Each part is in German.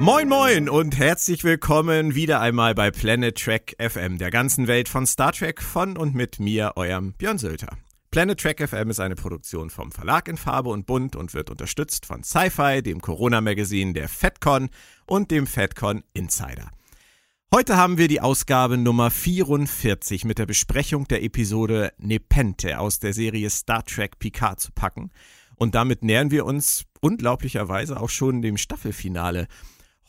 Moin moin und herzlich willkommen wieder einmal bei Planet Trek FM, der ganzen Welt von Star Trek von und mit mir, eurem Björn Sölter. Planet Trek FM ist eine Produktion vom Verlag in Farbe und Bunt und wird unterstützt von Sci-Fi, dem Corona-Magazin der FedCon und dem FedCon Insider. Heute haben wir die Ausgabe Nummer 44 mit der Besprechung der Episode Nepente aus der Serie Star Trek Picard zu packen. Und damit nähern wir uns unglaublicherweise auch schon dem Staffelfinale.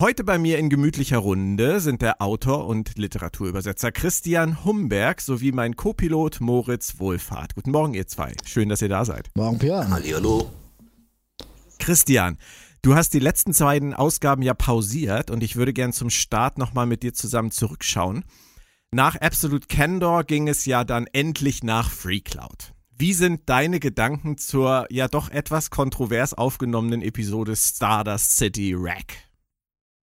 Heute bei mir in gemütlicher Runde sind der Autor und Literaturübersetzer Christian Humberg sowie mein Co-Pilot Moritz Wohlfahrt. Guten Morgen, ihr zwei. Schön, dass ihr da seid. Morgen, Björn. Hallihallo. Christian, Du hast die letzten beiden Ausgaben ja pausiert und ich würde gern zum Start nochmal mit dir zusammen zurückschauen. Nach Absolute Candor ging es ja dann endlich nach Free Cloud. Wie sind deine Gedanken zur ja doch etwas kontrovers aufgenommenen Episode Stardust City Rack?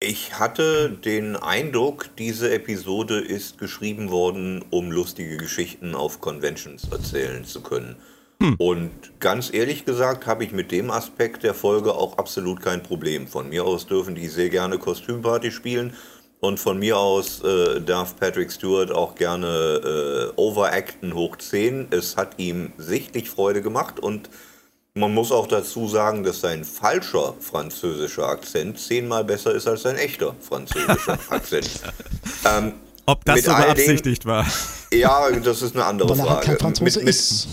Ich hatte den Eindruck, diese Episode ist geschrieben worden, um lustige Geschichten auf Conventions erzählen zu können. Hm. Und ganz ehrlich gesagt habe ich mit dem Aspekt der Folge auch absolut kein Problem. Von mir aus dürfen die sehr gerne Kostümparty spielen. Und von mir aus äh, darf Patrick Stewart auch gerne äh, overacten hoch 10. Es hat ihm sichtlich Freude gemacht und man muss auch dazu sagen, dass sein falscher französischer Akzent zehnmal besser ist als sein echter französischer Akzent. Ähm, Ob das so beabsichtigt war? Ja, das ist eine andere Frage. Halt kein Franzose mit, mit, ist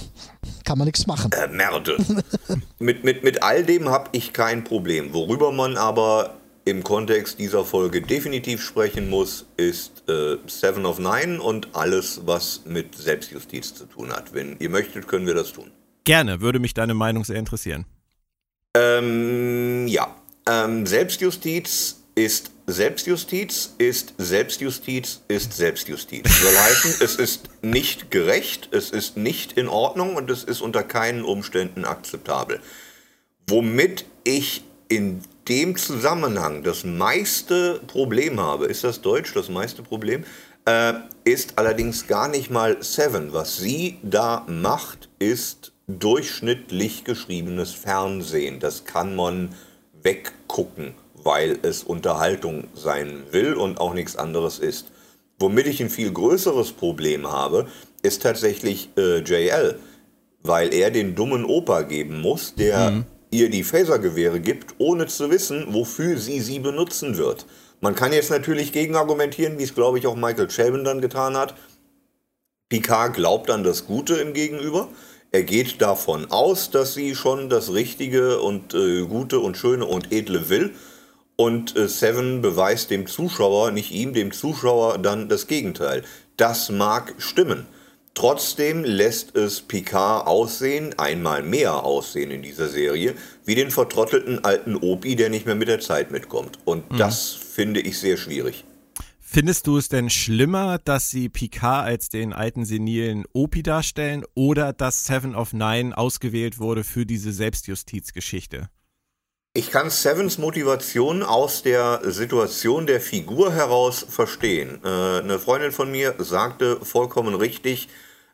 kann man nichts machen. Äh, Merde. mit, mit, mit all dem habe ich kein Problem. Worüber man aber im Kontext dieser Folge definitiv sprechen muss, ist äh, Seven of Nine und alles, was mit Selbstjustiz zu tun hat. Wenn ihr möchtet, können wir das tun. Gerne, würde mich deine Meinung sehr interessieren. Ähm, ja. Ähm, Selbstjustiz ist Selbstjustiz, ist Selbstjustiz, ist Selbstjustiz. Soll heißen, es ist nicht gerecht, es ist nicht in Ordnung und es ist unter keinen Umständen akzeptabel. Womit ich in dem Zusammenhang das meiste Problem habe, ist das Deutsch, das meiste Problem, äh, ist allerdings gar nicht mal Seven. Was sie da macht, ist durchschnittlich geschriebenes Fernsehen. Das kann man weggucken weil es Unterhaltung sein will und auch nichts anderes ist. Womit ich ein viel größeres Problem habe, ist tatsächlich äh, JL, weil er den dummen Opa geben muss, der mhm. ihr die Phasergewehre gibt, ohne zu wissen, wofür sie sie benutzen wird. Man kann jetzt natürlich gegenargumentieren, wie es glaube ich auch Michael Chabon dann getan hat. Picard glaubt an das Gute im Gegenüber. Er geht davon aus, dass sie schon das Richtige und äh, Gute und Schöne und Edle will und äh, Seven beweist dem Zuschauer, nicht ihm, dem Zuschauer dann das Gegenteil. Das mag stimmen. Trotzdem lässt es Picard aussehen, einmal mehr aussehen in dieser Serie, wie den vertrottelten alten Opi, der nicht mehr mit der Zeit mitkommt. Und mhm. das finde ich sehr schwierig. Findest du es denn schlimmer, dass sie Picard als den alten senilen Opi darstellen oder dass Seven of Nine ausgewählt wurde für diese Selbstjustizgeschichte? Ich kann Sevens Motivation aus der Situation der Figur heraus verstehen. Äh, eine Freundin von mir sagte vollkommen richtig,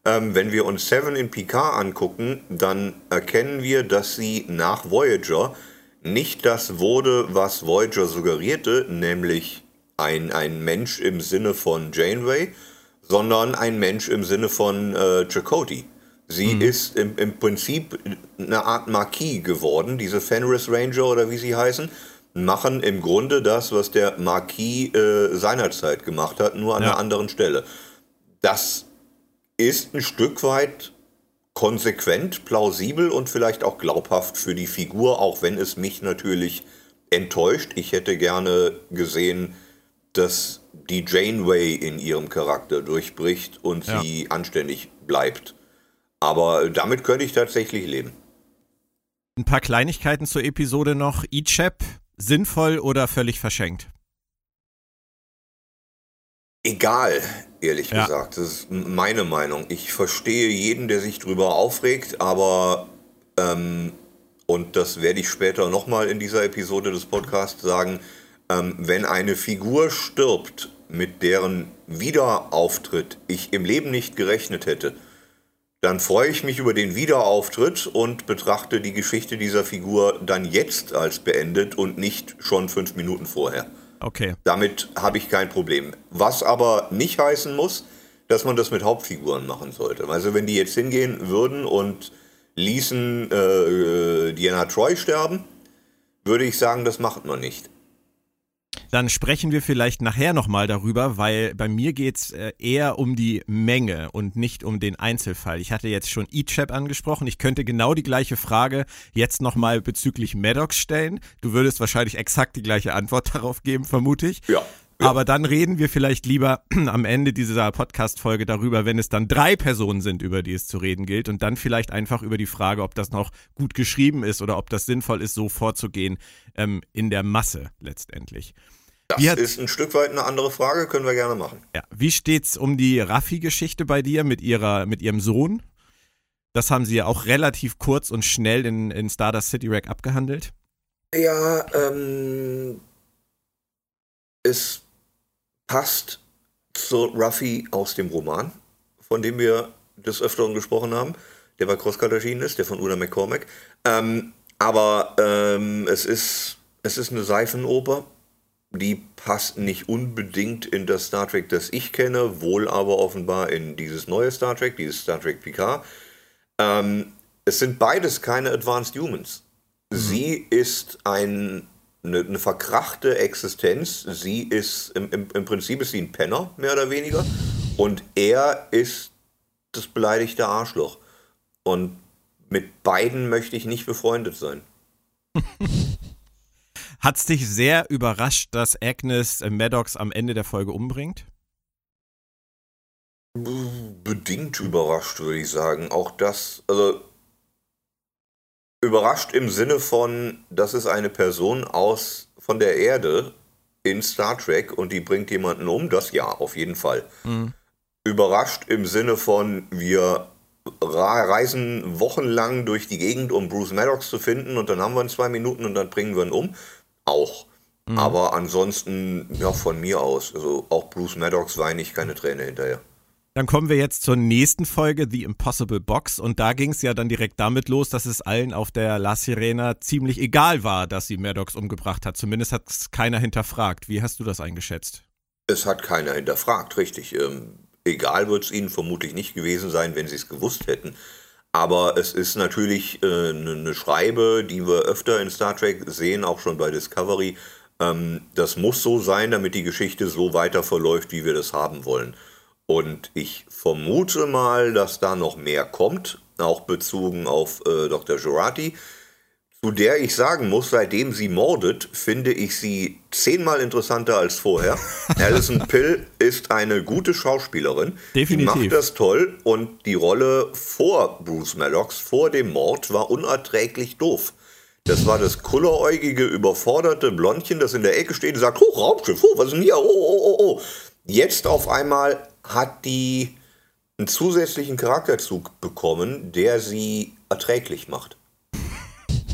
ähm, wenn wir uns Seven in Picard angucken, dann erkennen wir, dass sie nach Voyager nicht das wurde, was Voyager suggerierte, nämlich ein, ein Mensch im Sinne von Janeway, sondern ein Mensch im Sinne von äh, Chakotay. Sie mhm. ist im, im Prinzip eine Art Marquis geworden. Diese Fenris Ranger oder wie sie heißen, machen im Grunde das, was der Marquis äh, seinerzeit gemacht hat, nur an ja. einer anderen Stelle. Das ist ein Stück weit konsequent, plausibel und vielleicht auch glaubhaft für die Figur, auch wenn es mich natürlich enttäuscht. Ich hätte gerne gesehen, dass die Janeway in ihrem Charakter durchbricht und ja. sie anständig bleibt. Aber damit könnte ich tatsächlich leben. Ein paar Kleinigkeiten zur Episode noch. Ichep, sinnvoll oder völlig verschenkt? Egal, ehrlich ja. gesagt. Das ist meine Meinung. Ich verstehe jeden, der sich drüber aufregt, aber, ähm, und das werde ich später nochmal in dieser Episode des Podcasts sagen, ähm, wenn eine Figur stirbt, mit deren Wiederauftritt ich im Leben nicht gerechnet hätte, dann freue ich mich über den Wiederauftritt und betrachte die Geschichte dieser Figur dann jetzt als beendet und nicht schon fünf Minuten vorher. Okay. Damit habe ich kein Problem. Was aber nicht heißen muss, dass man das mit Hauptfiguren machen sollte. Also wenn die jetzt hingehen würden und ließen äh, äh Diana Troy sterben, würde ich sagen, das macht man nicht. Dann sprechen wir vielleicht nachher nochmal darüber, weil bei mir geht es äh, eher um die Menge und nicht um den Einzelfall. Ich hatte jetzt schon E-Chap angesprochen. Ich könnte genau die gleiche Frage jetzt nochmal bezüglich Maddox stellen. Du würdest wahrscheinlich exakt die gleiche Antwort darauf geben, vermute ich. Ja. Aber dann reden wir vielleicht lieber am Ende dieser Podcast-Folge darüber, wenn es dann drei Personen sind, über die es zu reden gilt. Und dann vielleicht einfach über die Frage, ob das noch gut geschrieben ist oder ob das sinnvoll ist, so vorzugehen ähm, in der Masse letztendlich. Das ist ein Stück weit eine andere Frage, können wir gerne machen. Ja. Wie steht's um die Raffi-Geschichte bei dir mit, ihrer, mit ihrem Sohn? Das haben sie ja auch relativ kurz und schnell in, in Stardust City Rack abgehandelt. Ja, ähm, es passt zu Ruffy aus dem Roman, von dem wir des Öfteren gesprochen haben, der bei Crosscut erschienen ist, der von Una McCormack. Ähm, aber ähm, es, ist, es ist eine Seifenoper, die passt nicht unbedingt in das Star Trek, das ich kenne, wohl aber offenbar in dieses neue Star Trek, dieses Star Trek Picard. Ähm, es sind beides keine Advanced Humans. Mhm. Sie ist ein eine, eine verkrachte Existenz. Sie ist, im, im, im Prinzip ist sie ein Penner, mehr oder weniger. Und er ist das beleidigte Arschloch. Und mit beiden möchte ich nicht befreundet sein. Hat es dich sehr überrascht, dass Agnes Maddox am Ende der Folge umbringt? Bedingt überrascht, würde ich sagen. Auch das, also Überrascht im Sinne von, das ist eine Person aus von der Erde in Star Trek und die bringt jemanden um, das ja, auf jeden Fall. Mhm. Überrascht im Sinne von, wir reisen wochenlang durch die Gegend, um Bruce Maddox zu finden und dann haben wir ihn zwei Minuten und dann bringen wir ihn um. Auch. Mhm. Aber ansonsten, ja, von mir aus. Also auch Bruce Maddox weine ich keine Träne hinterher. Dann kommen wir jetzt zur nächsten Folge, The Impossible Box. Und da ging es ja dann direkt damit los, dass es allen auf der La Sirena ziemlich egal war, dass sie Maddox umgebracht hat. Zumindest hat es keiner hinterfragt. Wie hast du das eingeschätzt? Es hat keiner hinterfragt, richtig. Ähm, egal wird es ihnen vermutlich nicht gewesen sein, wenn sie es gewusst hätten. Aber es ist natürlich äh, eine ne Schreibe, die wir öfter in Star Trek sehen, auch schon bei Discovery. Ähm, das muss so sein, damit die Geschichte so weiter verläuft, wie wir das haben wollen. Und ich vermute mal, dass da noch mehr kommt, auch bezogen auf äh, Dr. Jurati, zu der ich sagen muss, seitdem sie mordet, finde ich sie zehnmal interessanter als vorher. Alison Pill ist eine gute Schauspielerin. Definitiv. Die macht das toll und die Rolle vor Bruce Maddox, vor dem Mord, war unerträglich doof. Das war das kulleräugige, überforderte Blondchen, das in der Ecke steht und sagt, oh, Raumschiff, oh, was ist denn hier? Oh, oh, oh, oh. Jetzt auf einmal hat die einen zusätzlichen Charakterzug bekommen, der sie erträglich macht.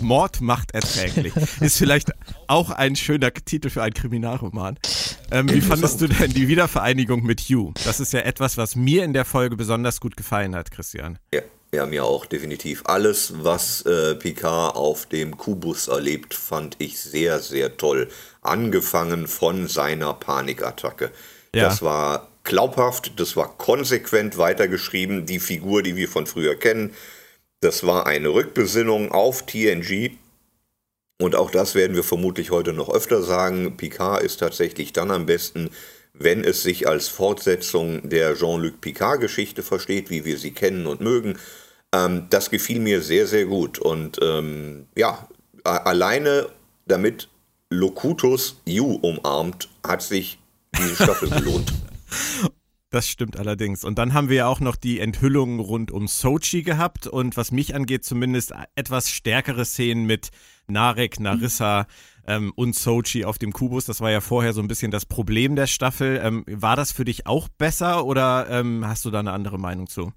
Mord macht erträglich. Ist vielleicht auch ein schöner Titel für einen Kriminalroman. Ähm, wie fandest du denn die Wiedervereinigung mit Hugh? Das ist ja etwas, was mir in der Folge besonders gut gefallen hat, Christian. Ja, ja mir auch, definitiv. Alles, was äh, Picard auf dem Kubus erlebt, fand ich sehr, sehr toll. Angefangen von seiner Panikattacke. Ja. Das war glaubhaft, das war konsequent weitergeschrieben, die Figur, die wir von früher kennen. Das war eine Rückbesinnung auf TNG. Und auch das werden wir vermutlich heute noch öfter sagen. Picard ist tatsächlich dann am besten, wenn es sich als Fortsetzung der Jean-Luc Picard-Geschichte versteht, wie wir sie kennen und mögen. Ähm, das gefiel mir sehr, sehr gut. Und ähm, ja, alleine damit Locutus You umarmt, hat sich diese Staffel gelohnt. Das stimmt allerdings. Und dann haben wir ja auch noch die Enthüllungen rund um Sochi gehabt und was mich angeht, zumindest etwas stärkere Szenen mit Narek, Narissa ähm, und Sochi auf dem Kubus. Das war ja vorher so ein bisschen das Problem der Staffel. Ähm, war das für dich auch besser oder ähm, hast du da eine andere Meinung zu?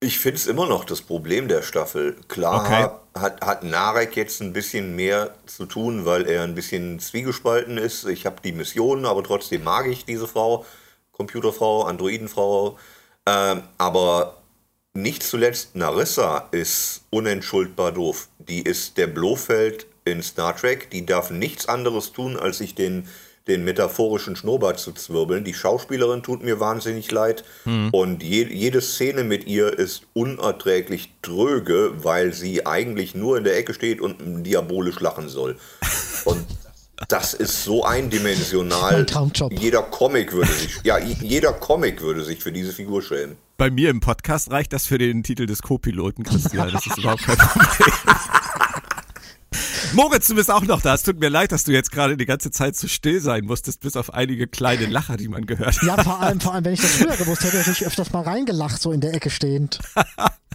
Ich finde es immer noch das Problem der Staffel. Klar okay. hat, hat Narek jetzt ein bisschen mehr zu tun, weil er ein bisschen zwiegespalten ist. Ich habe die Mission, aber trotzdem mag ich diese Frau. Computerfrau, Androidenfrau. Ähm, aber nicht zuletzt Narissa ist unentschuldbar doof. Die ist der Blofeld in Star Trek. Die darf nichts anderes tun, als sich den den metaphorischen Schnurrbart zu zwirbeln. Die Schauspielerin tut mir wahnsinnig leid mhm. und je, jede Szene mit ihr ist unerträglich tröge, weil sie eigentlich nur in der Ecke steht und diabolisch lachen soll. Und das ist so eindimensional. Jeder Comic würde sich, ja, jeder Comic würde sich für diese Figur schämen. Bei mir im Podcast reicht das für den Titel des Co-Piloten, Christian. Das ist überhaupt kein Problem. Moritz, du bist auch noch da. Es tut mir leid, dass du jetzt gerade die ganze Zeit so still sein musstest, bis auf einige kleine Lacher, die man gehört hat. Ja, vor allem, vor allem, wenn ich das früher gewusst hätte, hätte ich öfters mal reingelacht, so in der Ecke stehend.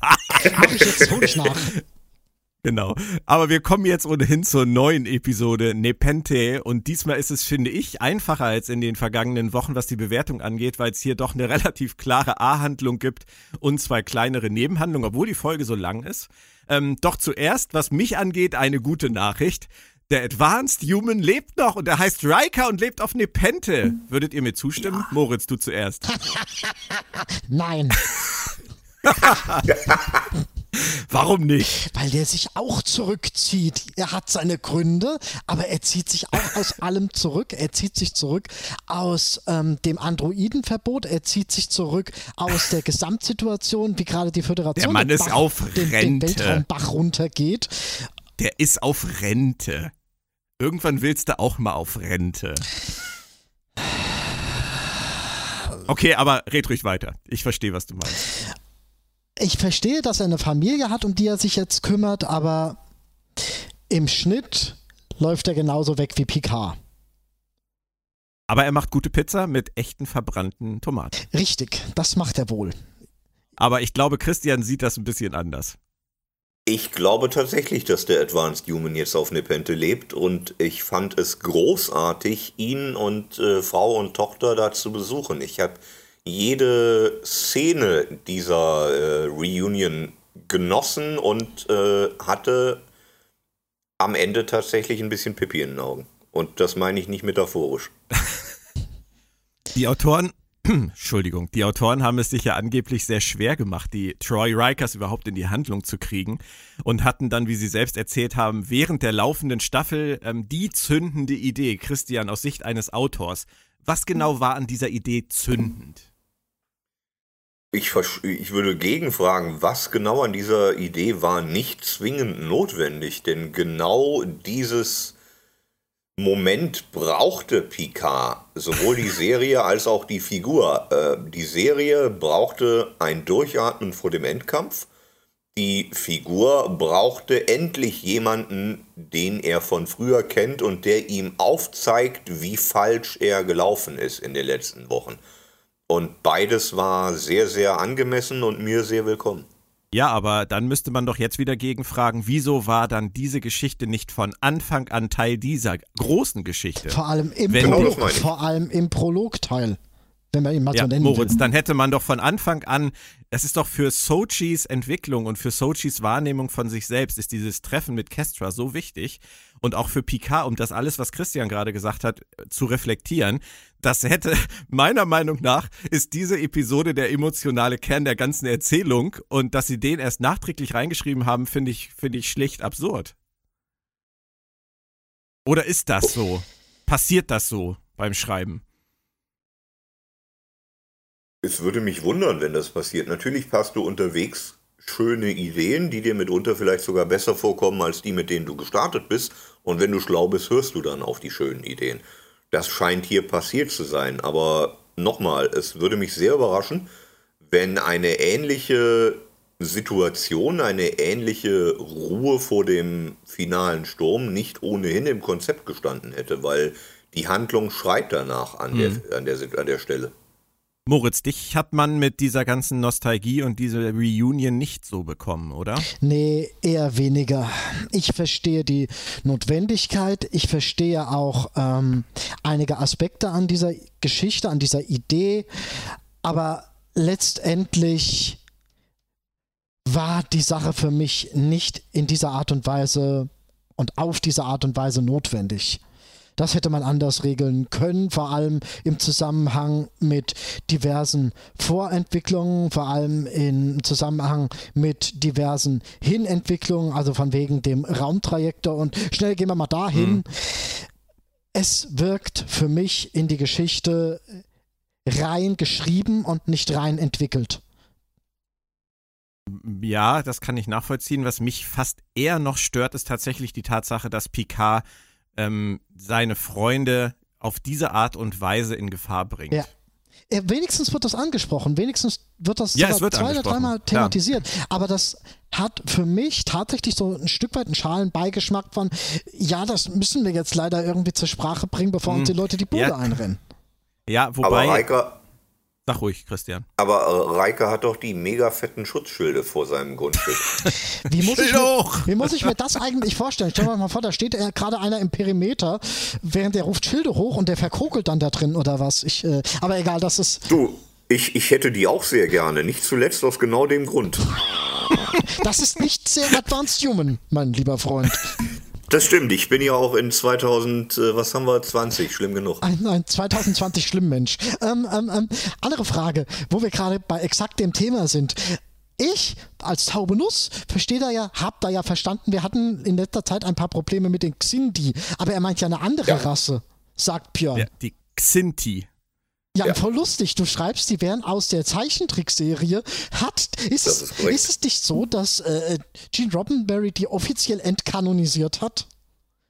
Mach ich jetzt hol ich nach. Genau. Aber wir kommen jetzt ohnehin zur neuen Episode Nepente und diesmal ist es, finde ich, einfacher als in den vergangenen Wochen, was die Bewertung angeht, weil es hier doch eine relativ klare A-Handlung gibt und zwei kleinere Nebenhandlungen, obwohl die Folge so lang ist. Ähm, doch zuerst, was mich angeht, eine gute Nachricht. Der Advanced Human lebt noch und er heißt Riker und lebt auf Nepente. Würdet ihr mir zustimmen? Ja. Moritz, du zuerst. Nein. Warum nicht? Weil der sich auch zurückzieht. Er hat seine Gründe, aber er zieht sich auch aus allem zurück. Er zieht sich zurück aus ähm, dem Androidenverbot. Er zieht sich zurück aus der Gesamtsituation, wie gerade die Föderation der Mann ist Bach, auf Rente. Den, den Weltraumbach runtergeht. Der ist auf Rente. Irgendwann willst du auch mal auf Rente. Okay, aber red ruhig weiter. Ich verstehe, was du meinst ich verstehe, dass er eine Familie hat, um die er sich jetzt kümmert, aber im Schnitt läuft er genauso weg wie Picard. Aber er macht gute Pizza mit echten verbrannten Tomaten. Richtig, das macht er wohl. Aber ich glaube, Christian sieht das ein bisschen anders. Ich glaube tatsächlich, dass der Advanced Human jetzt auf Nepente lebt und ich fand es großartig, ihn und äh, Frau und Tochter da zu besuchen. Ich habe jede Szene dieser äh, Reunion genossen und äh, hatte am Ende tatsächlich ein bisschen Pippi in den Augen. Und das meine ich nicht metaphorisch. Die Autoren, Entschuldigung, die Autoren haben es sich ja angeblich sehr schwer gemacht, die Troy Rikers überhaupt in die Handlung zu kriegen und hatten dann, wie sie selbst erzählt haben, während der laufenden Staffel ähm, die zündende Idee, Christian, aus Sicht eines Autors. Was genau war an dieser Idee zündend? Ich, ich würde gegenfragen, was genau an dieser Idee war nicht zwingend notwendig, denn genau dieses Moment brauchte Picard, sowohl die Serie als auch die Figur. Äh, die Serie brauchte ein Durchatmen vor dem Endkampf. Die Figur brauchte endlich jemanden, den er von früher kennt und der ihm aufzeigt, wie falsch er gelaufen ist in den letzten Wochen. Und beides war sehr, sehr angemessen und mir sehr willkommen. Ja, aber dann müsste man doch jetzt wieder gegenfragen, wieso war dann diese Geschichte nicht von Anfang an Teil dieser großen Geschichte? Vor allem im, Prolog, vor allem im Prologteil wenn man ihn mal ja, so nennen Moritz, will. dann hätte man doch von Anfang an, das ist doch für Sochis Entwicklung und für Sochis Wahrnehmung von sich selbst, ist dieses Treffen mit Kestra so wichtig und auch für Picard, um das alles, was Christian gerade gesagt hat, zu reflektieren. Das hätte, meiner Meinung nach, ist diese Episode der emotionale Kern der ganzen Erzählung und dass sie den erst nachträglich reingeschrieben haben, finde ich, finde ich schlicht absurd. Oder ist das so? Passiert das so beim Schreiben? Es würde mich wundern, wenn das passiert. Natürlich hast du unterwegs schöne Ideen, die dir mitunter vielleicht sogar besser vorkommen als die, mit denen du gestartet bist. Und wenn du schlau bist, hörst du dann auf die schönen Ideen. Das scheint hier passiert zu sein. Aber nochmal, es würde mich sehr überraschen, wenn eine ähnliche Situation, eine ähnliche Ruhe vor dem finalen Sturm nicht ohnehin im Konzept gestanden hätte, weil die Handlung schreit danach an, mhm. der, an, der, an der Stelle. Moritz, dich hat man mit dieser ganzen Nostalgie und dieser Reunion nicht so bekommen, oder? Nee, eher weniger. Ich verstehe die Notwendigkeit, ich verstehe auch ähm, einige Aspekte an dieser Geschichte, an dieser Idee, aber letztendlich war die Sache für mich nicht in dieser Art und Weise und auf diese Art und Weise notwendig. Das hätte man anders regeln können, vor allem im Zusammenhang mit diversen Vorentwicklungen, vor allem im Zusammenhang mit diversen Hinentwicklungen, also von wegen dem Raumtrajektor und schnell gehen wir mal dahin. Mhm es wirkt für mich in die Geschichte rein geschrieben und nicht rein entwickelt. Ja, das kann ich nachvollziehen. Was mich fast eher noch stört, ist tatsächlich die Tatsache, dass Picard ähm, seine Freunde auf diese Art und Weise in Gefahr bringt. Ja. Ja, wenigstens wird das angesprochen, wenigstens wird das ja, wird zwei oder dreimal thematisiert. Klar. Aber das hat für mich tatsächlich so ein Stück weit einen schalen Beigeschmack von, ja, das müssen wir jetzt leider irgendwie zur Sprache bringen, bevor hm. uns die Leute die Bude ja. einrennen. Ja, wobei. Aber Reika, Sag ruhig, Christian. Aber äh, Reike hat doch die mega fetten Schutzschilde vor seinem Grundstück. wie, muss ich mir, wie muss ich mir das eigentlich vorstellen? Stell dir mal vor, da steht äh, gerade einer im Perimeter, während der ruft Schilde hoch und der verkokelt dann da drin oder was. Ich, äh, aber egal, das ist. Du, ich, ich hätte die auch sehr gerne. Nicht zuletzt aus genau dem Grund. Das ist nicht sehr advanced human, mein lieber Freund. Das stimmt, ich bin ja auch in 2000, äh, was haben wir, 20, schlimm genug. Ein, ein 2020 schlimm, Mensch. Ähm, ähm, ähm, andere Frage, wo wir gerade bei exakt dem Thema sind. Ich als taube Nuss verstehe da ja, hab da ja verstanden, wir hatten in letzter Zeit ein paar Probleme mit den Xindi, aber er meint ja eine andere ja. Rasse, sagt Björn. Ja, die Xinti. Ja, ja. voll lustig. Du schreibst, die wären aus der Zeichentrickserie. Hat, ist, es, ist, ist, es nicht so, dass äh, Gene Roddenberry die offiziell entkanonisiert hat?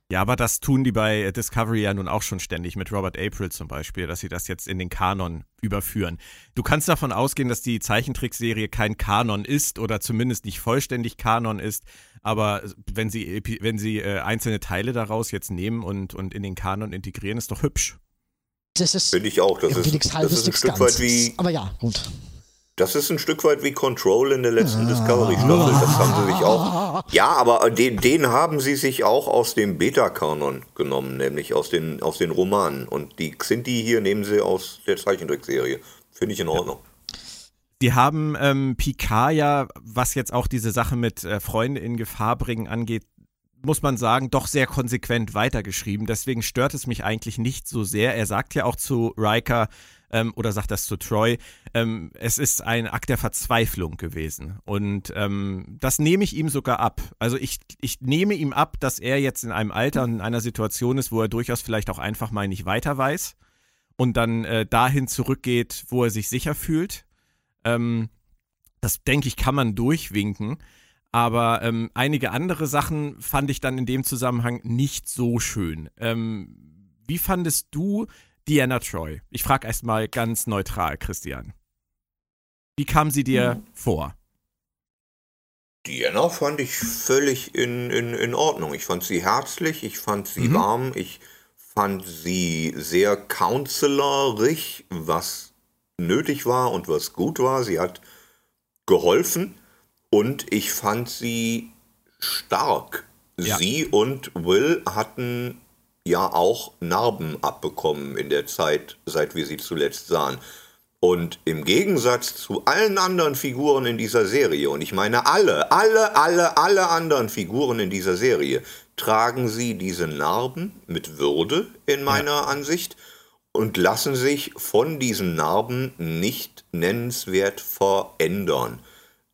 Ja, aber das tun die bei Discovery ja nun auch schon ständig, mit Robert April zum Beispiel, dass sie das jetzt in den Kanon überführen. Du kannst davon ausgehen, dass die Zeichentrickserie kein Kanon ist oder zumindest nicht vollständig Kanon ist, aber wenn sie, wenn sie äh, einzelne Teile daraus jetzt nehmen und, und in den Kanon integrieren, ist doch hübsch das ist Finde ich auch. Das ist, nichts Halbes, das ist ein Stück weit wie. Aber ja, gut. Das ist ein Stück weit wie Control in der letzten ah, Discovery-Staffel. Das haben sie sich auch. Ja, aber den, den haben sie sich auch aus dem Beta-Kanon genommen, nämlich aus den, aus den Romanen. Und die Xinti hier nehmen sie aus der Zeichentrickserie. Finde ich in Ordnung. Die haben ähm, Picard ja, was jetzt auch diese Sache mit äh, Freunde in Gefahr bringen angeht, muss man sagen, doch sehr konsequent weitergeschrieben. Deswegen stört es mich eigentlich nicht so sehr. Er sagt ja auch zu Riker, ähm, oder sagt das zu Troy, ähm, es ist ein Akt der Verzweiflung gewesen. Und ähm, das nehme ich ihm sogar ab. Also ich, ich nehme ihm ab, dass er jetzt in einem Alter und in einer Situation ist, wo er durchaus vielleicht auch einfach mal nicht weiter weiß und dann äh, dahin zurückgeht, wo er sich sicher fühlt. Ähm, das denke ich, kann man durchwinken. Aber ähm, einige andere Sachen fand ich dann in dem Zusammenhang nicht so schön. Ähm, wie fandest du Diana Troy? Ich frage erstmal ganz neutral, Christian. Wie kam sie dir hm. vor? Diana fand ich völlig in, in, in Ordnung. Ich fand sie herzlich, ich fand sie mhm. warm, ich fand sie sehr counselorig, was nötig war und was gut war. Sie hat geholfen. Und ich fand sie stark. Ja. Sie und Will hatten ja auch Narben abbekommen in der Zeit, seit wir sie zuletzt sahen. Und im Gegensatz zu allen anderen Figuren in dieser Serie, und ich meine alle, alle, alle, alle anderen Figuren in dieser Serie, tragen sie diese Narben mit Würde in meiner ja. Ansicht und lassen sich von diesen Narben nicht nennenswert verändern.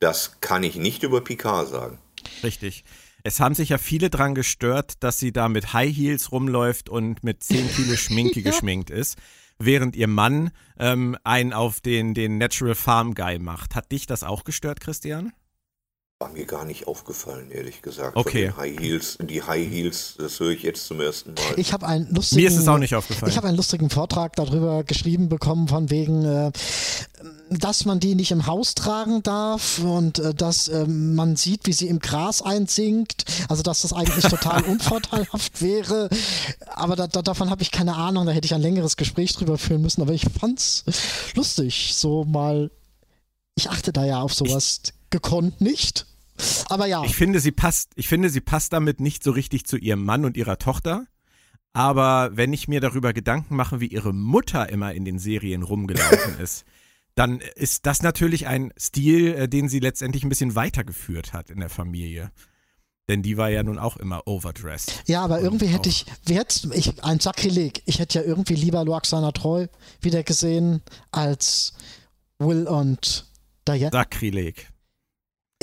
Das kann ich nicht über Picard sagen. Richtig. Es haben sich ja viele dran gestört, dass sie da mit High Heels rumläuft und mit 10 Kilo Schminke ja. geschminkt ist, während ihr Mann ähm, einen auf den, den Natural Farm Guy macht. Hat dich das auch gestört, Christian? War mir gar nicht aufgefallen, ehrlich gesagt. Okay. High Heels, die High Heels, das höre ich jetzt zum ersten Mal. Ich habe einen lustigen. Mir ist es auch nicht aufgefallen. Ich habe einen lustigen Vortrag darüber geschrieben bekommen, von wegen, äh, dass man die nicht im Haus tragen darf und äh, dass äh, man sieht, wie sie im Gras einsinkt. Also, dass das eigentlich total unvorteilhaft wäre. Aber da, da, davon habe ich keine Ahnung. Da hätte ich ein längeres Gespräch drüber führen müssen. Aber ich fand's lustig, so mal. Ich achte da ja auf sowas ich gekonnt nicht. Aber ja. Ich finde, sie passt, ich finde, sie passt damit nicht so richtig zu ihrem Mann und ihrer Tochter. Aber wenn ich mir darüber Gedanken mache, wie ihre Mutter immer in den Serien rumgelaufen ist, dann ist das natürlich ein Stil, äh, den sie letztendlich ein bisschen weitergeführt hat in der Familie. Denn die war ja nun auch immer overdressed. Ja, aber irgendwie hätte ich, jetzt, ich, ein Sakrileg, ich hätte ja irgendwie lieber Loaxana Treu wieder gesehen als Will und Diane. Sakrileg.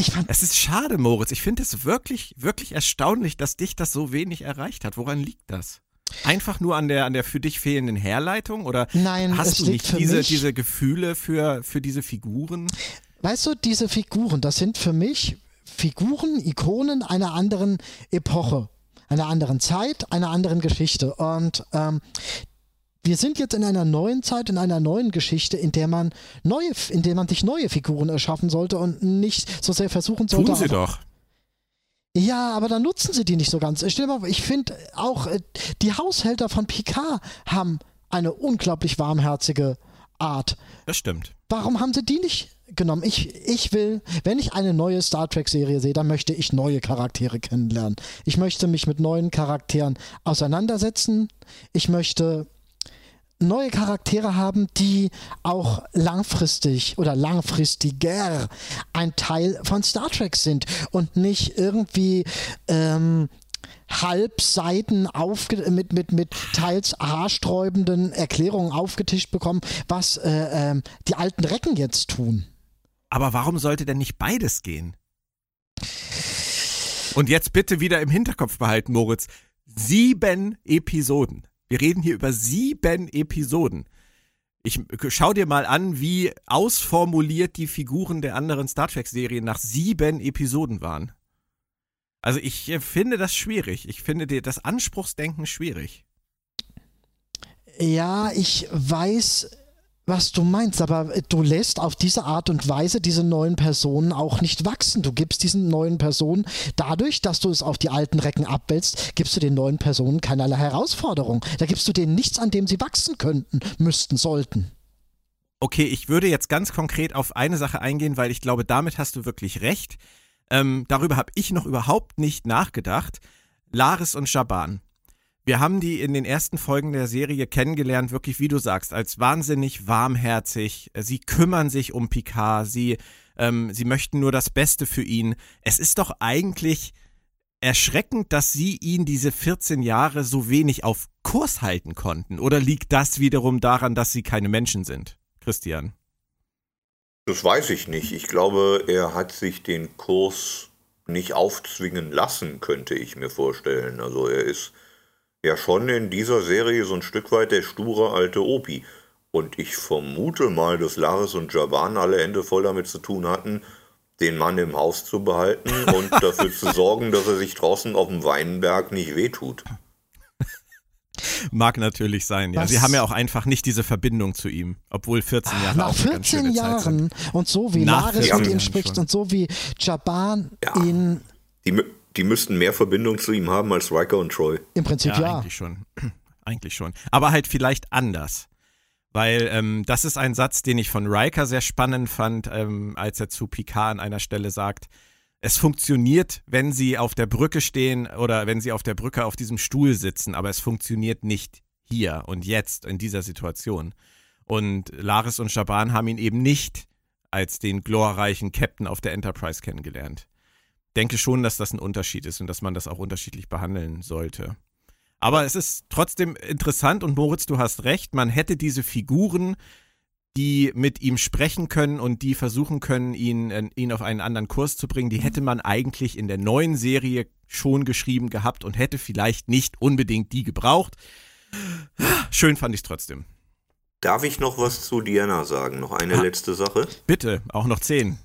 Ich fand es ist schade, Moritz. Ich finde es wirklich, wirklich erstaunlich, dass dich das so wenig erreicht hat. Woran liegt das? Einfach nur an der, an der für dich fehlenden Herleitung? Oder Nein, hast du nicht diese, diese Gefühle für, für diese Figuren? Weißt du, diese Figuren, das sind für mich Figuren, Ikonen einer anderen Epoche, einer anderen Zeit, einer anderen Geschichte. Und ähm, wir sind jetzt in einer neuen Zeit, in einer neuen Geschichte, in der man neue, in der man sich neue Figuren erschaffen sollte und nicht so sehr versuchen sollte. Tun sie doch. Ja, aber dann nutzen sie die nicht so ganz. Stell dir mal, vor, ich finde auch äh, die Haushälter von Picard haben eine unglaublich warmherzige Art. Das stimmt. Warum haben sie die nicht genommen? Ich, ich will, wenn ich eine neue Star Trek-Serie sehe, dann möchte ich neue Charaktere kennenlernen. Ich möchte mich mit neuen Charakteren auseinandersetzen. Ich möchte neue Charaktere haben, die auch langfristig oder langfristiger ein Teil von Star Trek sind und nicht irgendwie ähm, Halbseiten mit, mit, mit teils haarsträubenden Erklärungen aufgetischt bekommen, was äh, ähm, die alten Recken jetzt tun. Aber warum sollte denn nicht beides gehen? Und jetzt bitte wieder im Hinterkopf behalten, Moritz. Sieben Episoden. Wir reden hier über sieben Episoden. Ich schau dir mal an, wie ausformuliert die Figuren der anderen Star Trek-Serien nach sieben Episoden waren. Also ich finde das schwierig. Ich finde dir das Anspruchsdenken schwierig. Ja, ich weiß, was du meinst, aber äh, du lässt auf diese Art und Weise diese neuen Personen auch nicht wachsen. Du gibst diesen neuen Personen, dadurch, dass du es auf die alten Recken abwälzt, gibst du den neuen Personen keinerlei Herausforderung. Da gibst du denen nichts, an dem sie wachsen könnten, müssten, sollten. Okay, ich würde jetzt ganz konkret auf eine Sache eingehen, weil ich glaube, damit hast du wirklich recht. Ähm, darüber habe ich noch überhaupt nicht nachgedacht. Laris und Shaban. Wir haben die in den ersten Folgen der Serie kennengelernt, wirklich wie du sagst, als wahnsinnig warmherzig. Sie kümmern sich um Picard, sie, ähm, sie möchten nur das Beste für ihn. Es ist doch eigentlich erschreckend, dass sie ihn diese 14 Jahre so wenig auf Kurs halten konnten. Oder liegt das wiederum daran, dass sie keine Menschen sind? Christian. Das weiß ich nicht. Ich glaube, er hat sich den Kurs nicht aufzwingen lassen, könnte ich mir vorstellen. Also er ist ja schon in dieser Serie so ein Stück weit der sture alte Opi. Und ich vermute mal, dass Laris und Javan alle Hände voll damit zu tun hatten, den Mann im Haus zu behalten und dafür zu sorgen, dass er sich draußen auf dem Weinberg nicht wehtut. Mag natürlich sein, ja. Was? Sie haben ja auch einfach nicht diese Verbindung zu ihm, obwohl 14 Jahre Nach auch eine ganz 14 schöne Zeit Jahren sind. und so wie Nach Laris 14 mit ihm spricht schon. und so wie Jaban Ja. ihn Die, die müssten mehr Verbindung zu ihm haben als Riker und Troy. im Prinzip Ja, ja. eigentlich schon. eigentlich schon. Aber halt vielleicht anders. Weil ähm, das ist ein Satz, den ich von Riker sehr spannend fand, ähm, als er zu Picard an einer Stelle sagt, es funktioniert, wenn sie auf der Brücke stehen oder wenn sie auf der Brücke auf diesem Stuhl sitzen, aber es funktioniert nicht hier und jetzt in dieser Situation. Und Laris und Shaban haben ihn eben nicht als den glorreichen Captain auf der Enterprise kennengelernt. Denke schon, dass das ein Unterschied ist und dass man das auch unterschiedlich behandeln sollte. Aber es ist trotzdem interessant und Moritz, du hast recht, man hätte diese Figuren, die mit ihm sprechen können und die versuchen können, ihn, äh, ihn auf einen anderen Kurs zu bringen, die hätte man eigentlich in der neuen Serie schon geschrieben gehabt und hätte vielleicht nicht unbedingt die gebraucht. Schön fand ich es trotzdem. Darf ich noch was zu Diana sagen? Noch eine Ah. letzte Sache? Bitte, auch noch zehn.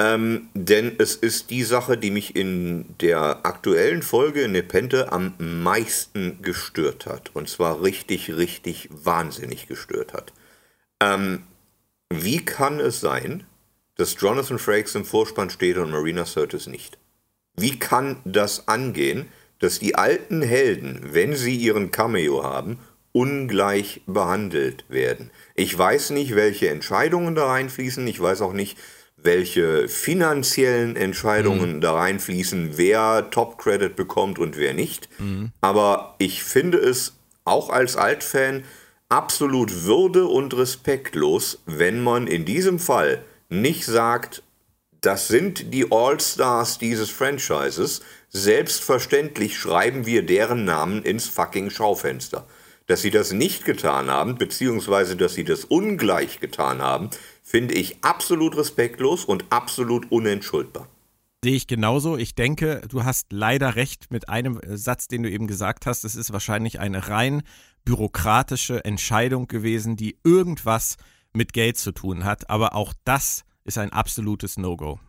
Ähm, denn es ist die Sache, die mich in der aktuellen Folge in Nepente am meisten gestört hat. Und zwar richtig, richtig wahnsinnig gestört hat. Ähm, wie kann es sein, dass Jonathan Frakes im Vorspann steht und Marina Sirtis nicht? Wie kann das angehen, dass die alten Helden, wenn sie ihren Cameo haben, ungleich behandelt werden? Ich weiß nicht, welche Entscheidungen da reinfließen. Ich weiß auch nicht, welche finanziellen Entscheidungen da reinfließen, wer Top-Credit bekommt und wer nicht. Aber ich finde es auch als Altfan absolut würde- und respektlos, wenn man in diesem Fall nicht sagt, das sind die All-Stars dieses Franchises. Selbstverständlich schreiben wir deren Namen ins fucking Schaufenster. Dass sie das nicht getan haben, beziehungsweise dass sie das ungleich getan haben, finde ich absolut respektlos und absolut unentschuldbar. Sehe ich genauso. Ich denke, du hast leider recht mit einem Satz, den du eben gesagt hast. Es ist wahrscheinlich eine rein bürokratische Entscheidung gewesen, die irgendwas mit Geld zu tun hat. Aber auch das ist ein absolutes No-Go.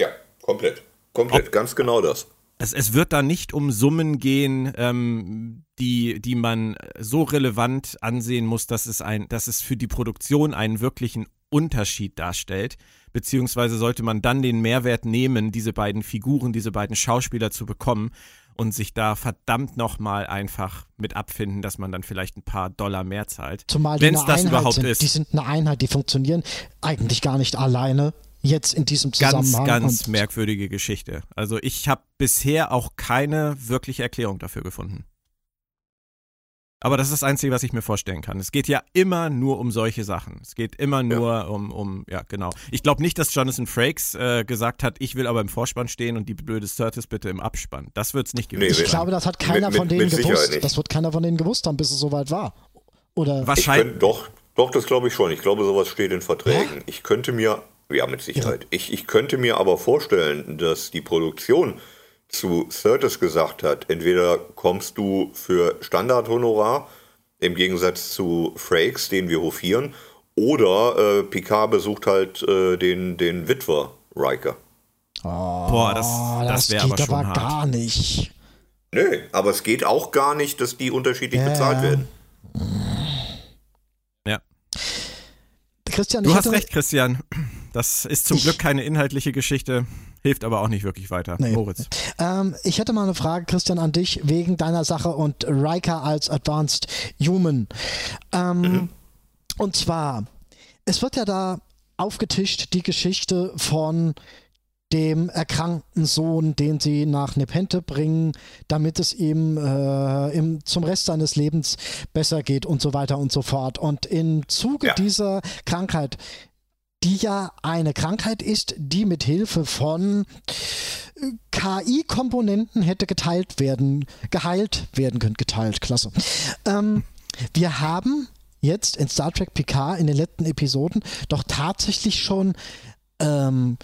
Ja, komplett. Komplett, Ob, ganz genau das. Es, es, wird da nicht um Summen gehen, ähm, die, die man so relevant ansehen muss, dass es, ein, dass es für die Produktion einen wirklichen Unterschied darstellt. Beziehungsweise sollte man dann den Mehrwert nehmen, diese beiden Figuren, diese beiden Schauspieler zu bekommen und sich da verdammt nochmal einfach mit abfinden, dass man dann vielleicht ein paar Dollar mehr zahlt. Zumal die eine das Einheit überhaupt sind. ist. Die sind eine Einheit, die funktionieren eigentlich gar nicht alleine jetzt in diesem Zusammenhang. Ganz, ganz merkwürdige Geschichte. Also ich habe bisher auch keine wirkliche Erklärung dafür gefunden. Aber das ist das Einzige, was ich mir vorstellen kann. Es geht ja immer nur um solche Sachen. Es geht immer nur ja. um, um, ja, genau. Ich glaube nicht, dass Jonathan Frakes äh, gesagt hat, ich will aber im Vorspann stehen und die blöde Curtis bitte im Abspann. Das wird es nicht gewesen nee, Ich glaube, das hat keiner mit, von denen gewusst. Das wird keiner von denen gewusst haben, bis es soweit war. Oder? Wahrscheinlich. Könnt, doch, doch, das glaube ich schon. Ich glaube, sowas steht in Verträgen. Ja? Ich könnte mir, ja, mit Sicherheit. Ja. Ich, ich könnte mir aber vorstellen, dass die Produktion zu Curtis gesagt hat, entweder kommst du für Standardhonorar im Gegensatz zu Frakes, den wir hofieren, oder äh, Picard besucht halt äh, den, den Witwer Riker. Oh, Boah, das, das, das geht aber, aber gar nicht. Nö, aber es geht auch gar nicht, dass die unterschiedlich äh. bezahlt werden. Ja. Christian, du hast recht, Christian. Das ist zum Glück keine inhaltliche Geschichte. Hilft aber auch nicht wirklich weiter. Nee. Moritz. Ähm, ich hätte mal eine Frage, Christian, an dich wegen deiner Sache und Riker als Advanced Human. Ähm, mhm. Und zwar, es wird ja da aufgetischt die Geschichte von dem erkrankten Sohn, den sie nach Nepente bringen, damit es ihm äh, im, zum Rest seines Lebens besser geht und so weiter und so fort. Und im Zuge ja. dieser Krankheit die ja eine Krankheit ist, die mit Hilfe von äh, KI-Komponenten hätte geteilt werden, geheilt werden können. Geteilt, klasse. Ähm, wir haben jetzt in Star Trek Picard in den letzten Episoden doch tatsächlich schon ähm,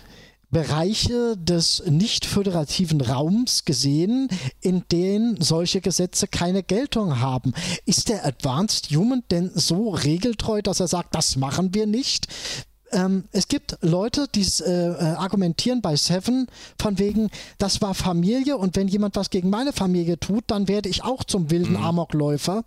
Bereiche des nicht föderativen Raums gesehen, in denen solche Gesetze keine Geltung haben. Ist der Advanced Human denn so regeltreu, dass er sagt, das machen wir nicht? Ähm, es gibt Leute, die äh, äh, argumentieren bei Seven von wegen, das war Familie und wenn jemand was gegen meine Familie tut, dann werde ich auch zum wilden mhm. Amokläufer.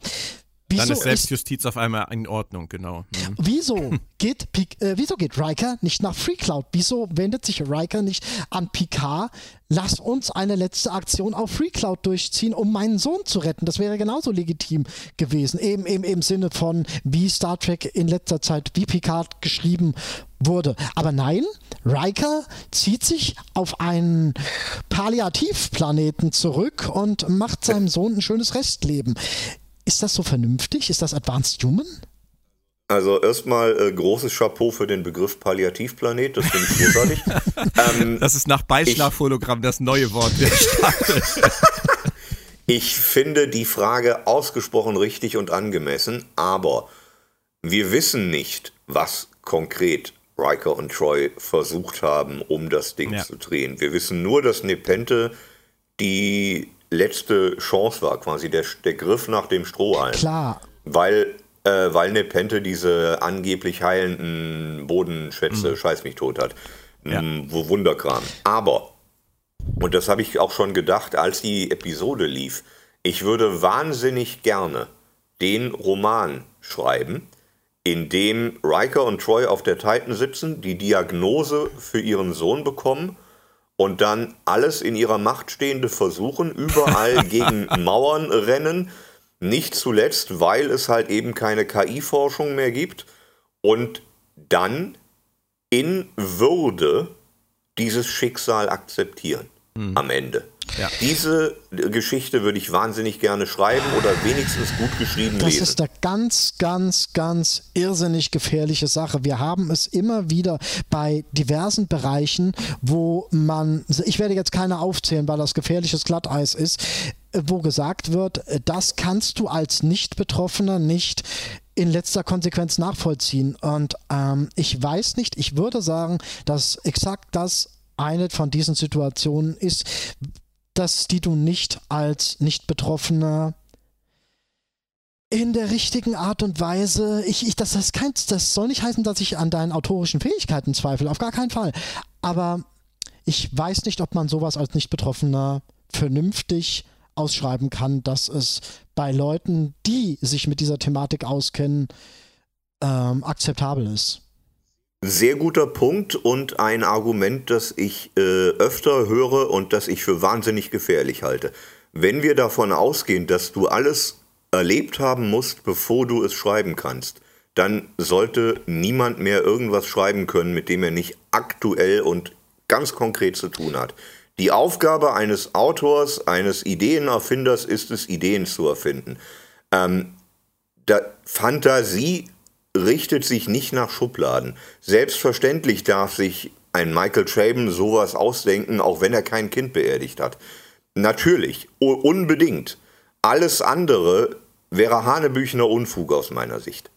Wieso Dann ist Selbstjustiz auf einmal in Ordnung, genau. Mhm. Wieso geht, äh, wieso geht Riker nicht nach FreeCloud? Wieso wendet sich Riker nicht an Picard? Lass uns eine letzte Aktion auf FreeCloud durchziehen, um meinen Sohn zu retten. Das wäre genauso legitim gewesen. Eben, eben im Sinne von, wie Star Trek in letzter Zeit, wie Picard geschrieben wurde. Aber nein, Riker zieht sich auf einen Palliativplaneten zurück und macht seinem Sohn ein schönes Restleben. Ist das so vernünftig? Ist das Advanced Human? Also erstmal äh, großes Chapeau für den Begriff Palliativplanet, das finde ich großartig. ähm, das ist nach Beischlafhologramm das neue Wort der Staffel. ich finde die Frage ausgesprochen richtig und angemessen, aber wir wissen nicht, was konkret Riker und Troy versucht haben, um das Ding ja. zu drehen. Wir wissen nur, dass Nepente die letzte Chance war, quasi der, der Griff nach dem Strohhalm. Klar. Weil, äh, weil Nepente diese angeblich heilenden Bodenschätze, mhm. scheiß mich tot hat. Ja. Wo Wunderkram. Aber, und das habe ich auch schon gedacht, als die Episode lief, ich würde wahnsinnig gerne den Roman schreiben, in dem Riker und Troy auf der Titan sitzen, die Diagnose für ihren Sohn bekommen und dann alles in ihrer Macht Stehende versuchen, überall gegen Mauern rennen. Nicht zuletzt, weil es halt eben keine KI-Forschung mehr gibt und dann in Würde dieses Schicksal akzeptieren mhm. am Ende. Ja. Diese Geschichte würde ich wahnsinnig gerne schreiben oder wenigstens gut geschrieben das lesen. Das ist eine ganz, ganz, ganz irrsinnig gefährliche Sache. Wir haben es immer wieder bei diversen Bereichen, wo man, ich werde jetzt keine aufzählen, weil das gefährliches Glatteis ist, wo gesagt wird, das kannst du als Nicht-Betroffener nicht in letzter Konsequenz nachvollziehen. Und ähm, ich weiß nicht, ich würde sagen, dass exakt das eine von diesen Situationen ist, dass die du nicht als Nicht-Betroffener in der richtigen Art und Weise, ich, ich, das, das, kein, das soll nicht heißen, dass ich an deinen autorischen Fähigkeiten zweifle, auf gar keinen Fall. Aber ich weiß nicht, ob man sowas als Nicht-Betroffener vernünftig ausschreiben kann, dass es bei Leuten, die sich mit dieser Thematik auskennen, ähm, akzeptabel ist. Sehr guter Punkt und ein Argument, das ich äh, öfter höre und das ich für wahnsinnig gefährlich halte. Wenn wir davon ausgehen, dass du alles erlebt haben musst, bevor du es schreiben kannst, dann sollte niemand mehr irgendwas schreiben können, mit dem er nicht aktuell und ganz konkret zu tun hat. Die Aufgabe eines Autors, eines Ideenerfinders ist es, Ideen zu erfinden. Ähm, da, Fantasie richtet sich nicht nach Schubladen. Selbstverständlich darf sich ein Michael Chabon sowas ausdenken, auch wenn er kein Kind beerdigt hat. Natürlich, unbedingt. Alles andere wäre Hanebüchner Unfug aus meiner Sicht.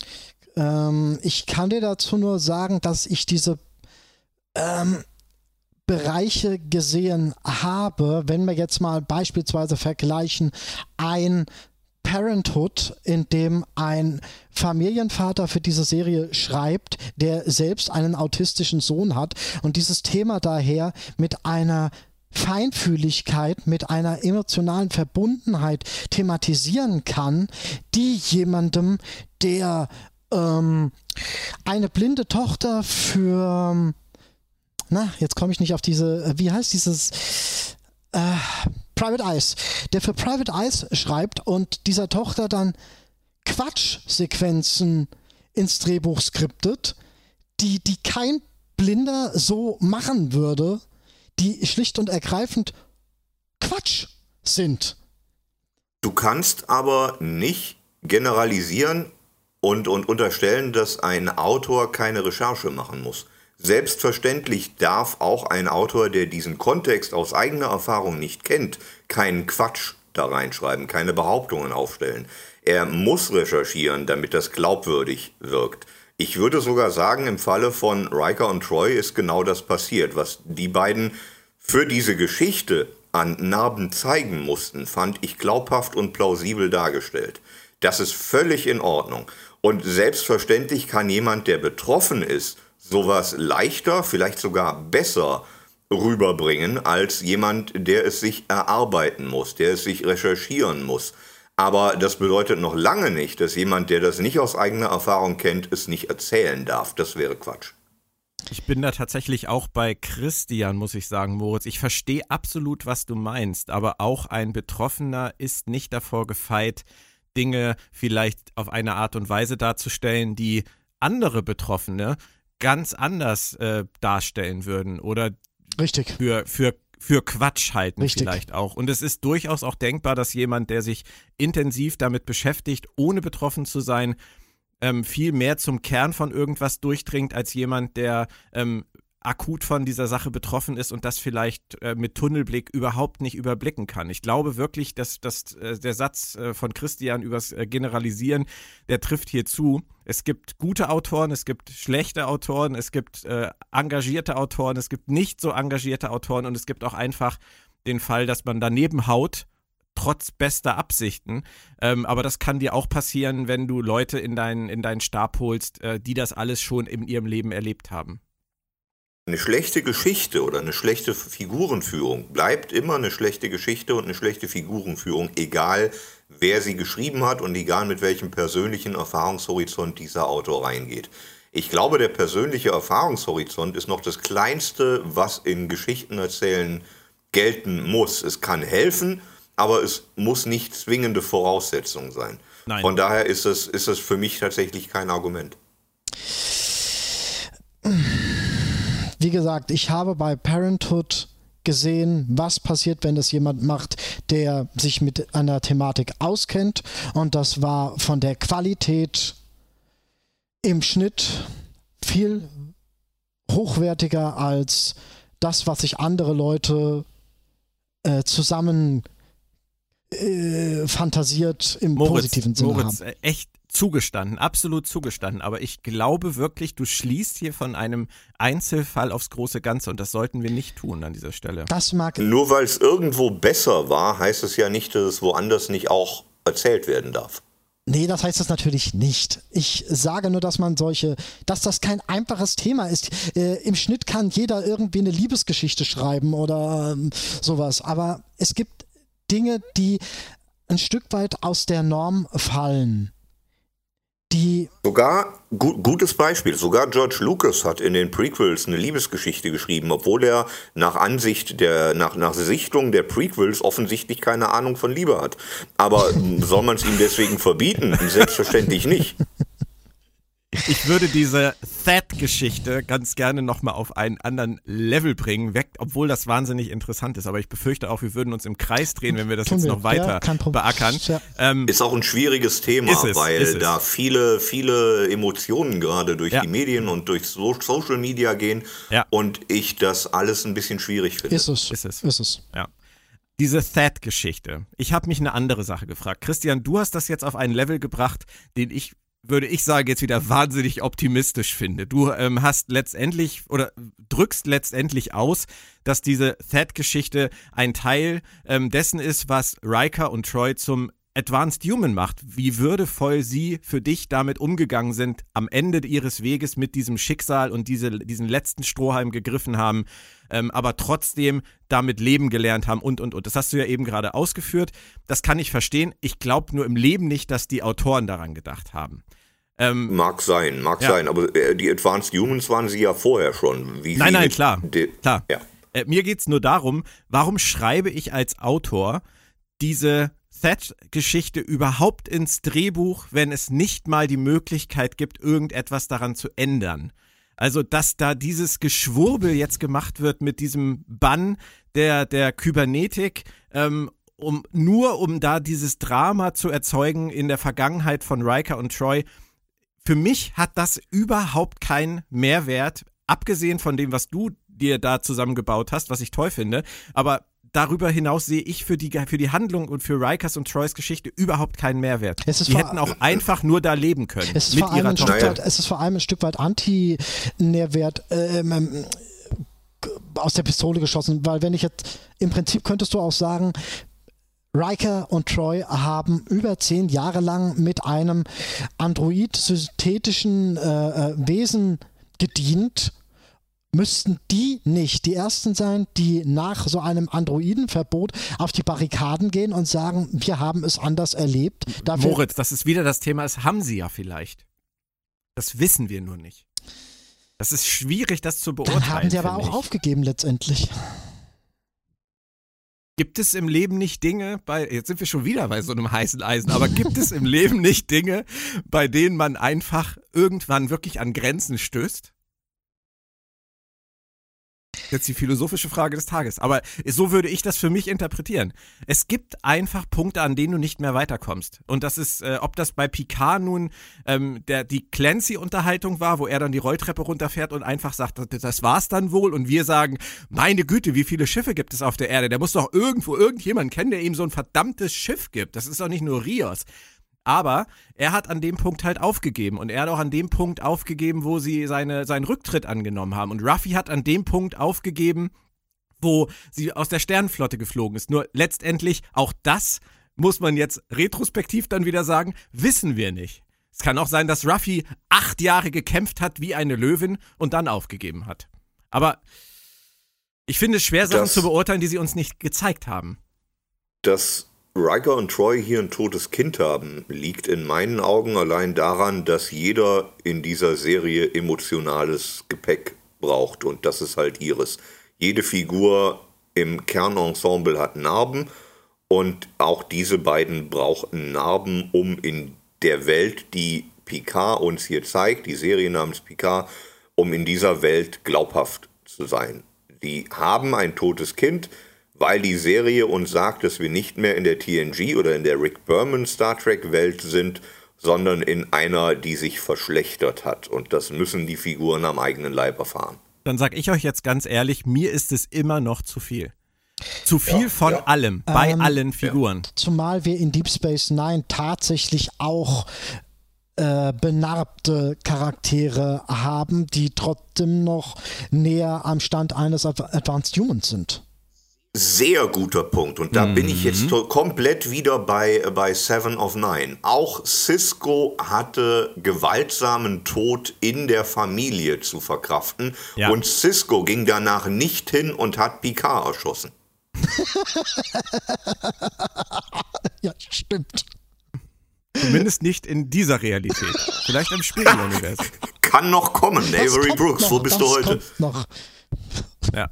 Ähm, ich kann dir dazu nur sagen, dass ich diese ähm, Bereiche gesehen habe, wenn wir jetzt mal beispielsweise vergleichen, ein Parenthood, in dem ein Familienvater für diese Serie schreibt, der selbst einen autistischen Sohn hat. Und dieses Thema daher mit einer Feinfühligkeit, mit einer emotionalen Verbundenheit thematisieren kann, die jemandem, der ähm, eine blinde Tochter für, na, jetzt komme ich nicht auf diese, wie heißt dieses, äh, Private Eyes, der für Private Eyes schreibt und dieser Tochter dann Quatschsequenzen ins Drehbuch skriptet, die, die kein Blinder so machen würde, die schlicht und ergreifend Quatsch sind. Du kannst aber nicht generalisieren und, und unterstellen, dass ein Autor keine Recherche machen muss. Selbstverständlich darf auch ein Autor, der diesen Kontext aus eigener Erfahrung nicht kennt, keinen Quatsch da reinschreiben, keine Behauptungen aufstellen. Er muss recherchieren, damit das glaubwürdig wirkt. Ich würde sogar sagen, im Falle von Riker und Troy ist genau das passiert. Was die beiden für diese Geschichte an Narben zeigen mussten, fand ich glaubhaft und plausibel dargestellt. Das ist völlig in Ordnung. Und selbstverständlich kann jemand, der betroffen ist, sowas leichter, vielleicht sogar besser rüberbringen als jemand, der es sich erarbeiten muss, der es sich recherchieren muss. Aber das bedeutet noch lange nicht, dass jemand, der das nicht aus eigener Erfahrung kennt, es nicht erzählen darf. Das wäre Quatsch. Ich bin da tatsächlich auch bei Christian, muss ich sagen, Moritz. Ich verstehe absolut, was du meinst, aber auch ein Betroffener ist nicht davor gefeit, Dinge vielleicht auf eine Art und Weise darzustellen, die andere Betroffene ganz anders äh, darstellen würden oder Richtig. für, für für Quatsch halten Richtig. vielleicht auch. Und es ist durchaus auch denkbar, dass jemand, der sich intensiv damit beschäftigt, ohne betroffen zu sein, ähm, viel mehr zum Kern von irgendwas durchdringt, als jemand, der ähm, akut von dieser Sache betroffen ist und das vielleicht äh, mit Tunnelblick überhaupt nicht überblicken kann. Ich glaube wirklich, dass, dass äh, der Satz äh, von Christian übers äh, Generalisieren, der trifft hier zu. Es gibt gute Autoren, es gibt schlechte Autoren, es gibt äh, engagierte Autoren, es gibt nicht so engagierte Autoren und es gibt auch einfach den Fall, dass man daneben haut trotz bester Absichten. Ähm, aber das kann dir auch passieren, wenn du Leute in, dein, in deinen Stab holst, äh, die das alles schon in ihrem Leben erlebt haben. Eine schlechte Geschichte oder eine schlechte Figurenführung bleibt immer eine schlechte Geschichte und eine schlechte Figurenführung, egal wer sie geschrieben hat und egal mit welchem persönlichen Erfahrungshorizont dieser Autor reingeht. Ich glaube, der persönliche Erfahrungshorizont ist noch das Kleinste, was in Geschichten erzählen gelten muss. Es kann helfen, aber es muss nicht zwingende Voraussetzung sein. Nein. Von daher ist es, ist es für mich tatsächlich kein Argument. wie gesagt, ich habe bei Parenthood gesehen, was passiert, wenn es jemand macht, der sich mit einer Thematik auskennt. Und das war von der Qualität im Schnitt viel hochwertiger als das, was sich andere Leute äh, zusammen äh, fantasiert im Moritz, positiven Sinne Moritz, haben. echt Zugestanden, absolut zugestanden. Aber ich glaube wirklich, du schließt hier von einem Einzelfall aufs große Ganze und das sollten wir nicht tun an dieser Stelle. Das mag. Nur weil es irgendwo besser war, heißt es ja nicht, dass es woanders nicht auch erzählt werden darf. Nee, das heißt es natürlich nicht. Ich sage nur, dass man solche, dass das kein einfaches Thema ist. Äh, Im Schnitt kann jeder irgendwie eine Liebesgeschichte schreiben oder ähm, sowas. Aber es gibt Dinge, die ein Stück weit aus der Norm fallen die. Sogar, gu gutes Beispiel, sogar George Lucas hat in den Prequels eine Liebesgeschichte geschrieben, obwohl er nach Ansicht der, nach, nach Sichtung der Prequels offensichtlich keine Ahnung von Liebe hat. Aber soll man es ihm deswegen verbieten? Selbstverständlich nicht. Ich würde diese That-Geschichte ganz gerne nochmal auf einen anderen Level bringen, weg, obwohl das wahnsinnig interessant ist. Aber ich befürchte auch, wir würden uns im Kreis drehen, wenn wir das Tun jetzt wir. noch weiter ja, beackern. Ja. Ähm, ist auch ein schwieriges Thema, es, weil da viele, viele Emotionen gerade durch ja. die Medien und durch Social Media gehen und ich das alles ein bisschen schwierig finde. Ist es. Ist es. Ist es. Ja diese That-Geschichte. Ich habe mich eine andere Sache gefragt. Christian, du hast das jetzt auf ein Level gebracht, den ich würde ich sagen, jetzt wieder wahnsinnig optimistisch finde. Du ähm, hast letztendlich oder drückst letztendlich aus, dass diese Thad-Geschichte ein Teil ähm, dessen ist, was Riker und Troy zum Advanced Human macht, wie würdevoll sie für dich damit umgegangen sind, am Ende ihres Weges mit diesem Schicksal und diese, diesen letzten Strohhalm gegriffen haben, ähm, aber trotzdem damit leben gelernt haben und, und, und. Das hast du ja eben gerade ausgeführt. Das kann ich verstehen. Ich glaube nur im Leben nicht, dass die Autoren daran gedacht haben. Ähm, mag sein, mag ja. sein, aber äh, die Advanced Humans waren sie ja vorher schon. Wie nein, nein, klar. klar. Ja. Äh, mir geht es nur darum, warum schreibe ich als Autor diese That-Geschichte überhaupt ins Drehbuch, wenn es nicht mal die Möglichkeit gibt, irgendetwas daran zu ändern. Also, dass da dieses Geschwurbel jetzt gemacht wird mit diesem Bann der, der Kybernetik, ähm, um, nur um da dieses Drama zu erzeugen in der Vergangenheit von Riker und Troy. Für mich hat das überhaupt keinen Mehrwert, abgesehen von dem, was du dir da zusammengebaut hast, was ich toll finde. Aber darüber hinaus sehe ich für die, für die Handlung und für Rikers und Troys Geschichte überhaupt keinen Mehrwert. die hätten auch einfach nur da leben können. Es ist, mit vor, ihrer allem Tochter. Weit, es ist vor allem ein Stück weit Anti-Nährwert. Ähm, ähm, aus der Pistole geschossen, weil wenn ich jetzt, im Prinzip könntest du auch sagen, Riker und Troy haben über zehn Jahre lang mit einem android-synthetischen äh, äh Wesen gedient müssten die nicht die Ersten sein, die nach so einem Androidenverbot auf die Barrikaden gehen und sagen, wir haben es anders erlebt. Dafür Moritz, das ist wieder das Thema, das haben sie ja vielleicht. Das wissen wir nur nicht. Das ist schwierig, das zu beurteilen. Dann haben sie aber auch aufgegeben letztendlich. Gibt es im Leben nicht Dinge, bei, jetzt sind wir schon wieder bei so einem heißen Eisen, aber gibt es im Leben nicht Dinge, bei denen man einfach irgendwann wirklich an Grenzen stößt? Jetzt die philosophische Frage des Tages. Aber so würde ich das für mich interpretieren. Es gibt einfach Punkte, an denen du nicht mehr weiterkommst. Und das ist, äh, ob das bei Picard nun ähm, der, die Clancy-Unterhaltung war, wo er dann die Rolltreppe runterfährt und einfach sagt, das war's dann wohl. Und wir sagen, meine Güte, wie viele Schiffe gibt es auf der Erde? Der muss doch irgendwo irgendjemanden kennen, der ihm so ein verdammtes Schiff gibt. Das ist doch nicht nur Rios. Aber er hat an dem Punkt halt aufgegeben und er hat auch an dem Punkt aufgegeben, wo sie seine, seinen Rücktritt angenommen haben. Und Ruffy hat an dem Punkt aufgegeben, wo sie aus der Sternenflotte geflogen ist. Nur letztendlich, auch das muss man jetzt retrospektiv dann wieder sagen, wissen wir nicht. Es kann auch sein, dass Ruffy acht Jahre gekämpft hat wie eine Löwin und dann aufgegeben hat. Aber ich finde es schwer, Sachen das, zu beurteilen, die sie uns nicht gezeigt haben. Das Riker und Troy hier ein totes Kind haben, liegt in meinen Augen allein daran, dass jeder in dieser Serie emotionales Gepäck braucht und das ist halt ihres. Jede Figur im Kernensemble hat Narben und auch diese beiden brauchen Narben, um in der Welt, die Picard uns hier zeigt, die Serie namens Picard, um in dieser Welt glaubhaft zu sein. Die haben ein totes Kind, weil die Serie uns sagt, dass wir nicht mehr in der TNG oder in der Rick Berman Star Trek Welt sind, sondern in einer, die sich verschlechtert hat. Und das müssen die Figuren am eigenen Leib erfahren. Dann sag ich euch jetzt ganz ehrlich, mir ist es immer noch zu viel. Zu viel ja, von ja. allem, bei ähm, allen Figuren. Zumal wir in Deep Space Nine tatsächlich auch äh, benarbte Charaktere haben, die trotzdem noch näher am Stand eines Advanced Humans sind. Sehr guter Punkt. Und da mhm. bin ich jetzt komplett wieder bei, bei Seven of Nine. Auch Cisco hatte gewaltsamen Tod in der Familie zu verkraften. Ja. Und Cisco ging danach nicht hin und hat Picard erschossen. ja, stimmt. Zumindest nicht in dieser Realität. Vielleicht im Spiegeluniversum. Kann noch kommen, Avery Brooks. Noch, wo bist du heute? Noch. Ja.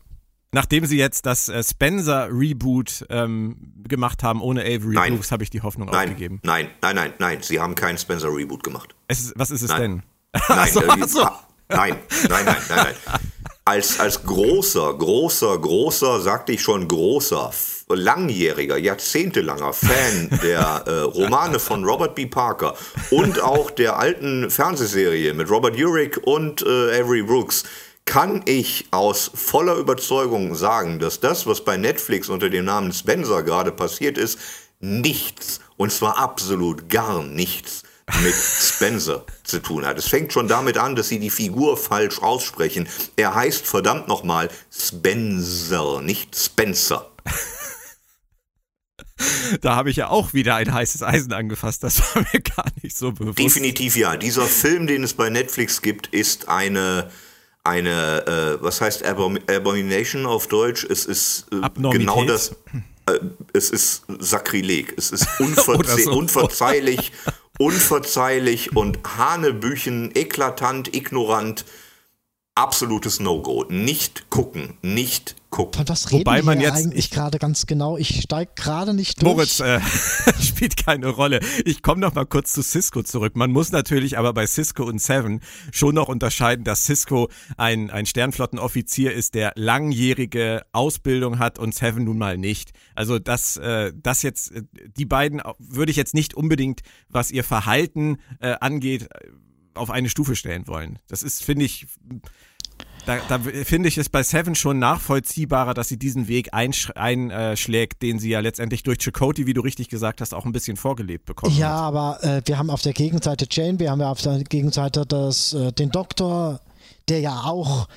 Nachdem sie jetzt das äh, Spencer-Reboot ähm, gemacht haben ohne Avery nein. Brooks, habe ich die Hoffnung nein, aufgegeben. Nein, nein, nein, nein, sie haben keinen Spencer-Reboot gemacht. Ist, was ist es nein. denn? Nein, so, äh, so. nein, nein, nein, nein, nein. Als, als großer, großer, großer, sagte ich schon großer, langjähriger, jahrzehntelanger Fan der äh, Romane von Robert B. Parker und auch der alten Fernsehserie mit Robert Urich und äh, Avery Brooks, kann ich aus voller Überzeugung sagen, dass das, was bei Netflix unter dem Namen Spencer gerade passiert ist, nichts, und zwar absolut gar nichts mit Spencer zu tun hat. Es fängt schon damit an, dass sie die Figur falsch aussprechen. Er heißt verdammt nochmal Spencer, nicht Spencer. Da habe ich ja auch wieder ein heißes Eisen angefasst. Das war mir gar nicht so bewusst. Definitiv ja. Dieser Film, den es bei Netflix gibt, ist eine eine, äh, was heißt Abom Abomination auf Deutsch? Es ist äh, genau das. Äh, es ist Sakrileg. Es ist unverze so. unverzeihlich, unverzeihlich und Hanebüchen, eklatant, ignorant. Absolutes No-Go. Nicht gucken, nicht gucken. Von was Wobei man jetzt eigentlich gerade ganz genau? Ich steige gerade nicht durch. Moritz äh, spielt keine Rolle. Ich komme noch mal kurz zu Cisco zurück. Man muss natürlich aber bei Cisco und Seven schon noch unterscheiden, dass Cisco ein, ein Sternflottenoffizier ist, der langjährige Ausbildung hat und Seven nun mal nicht. Also das, äh, das jetzt, äh, die beiden würde ich jetzt nicht unbedingt, was ihr Verhalten äh, angeht, auf eine Stufe stellen wollen. Das ist, finde ich, da, da finde ich es bei Seven schon nachvollziehbarer, dass sie diesen Weg einschlägt, den sie ja letztendlich durch Chakotay, wie du richtig gesagt hast, auch ein bisschen vorgelebt bekommen ja, hat. Ja, aber äh, wir haben auf der Gegenseite Jane, wir haben ja auf der Gegenseite das, äh, den Doktor, der ja auch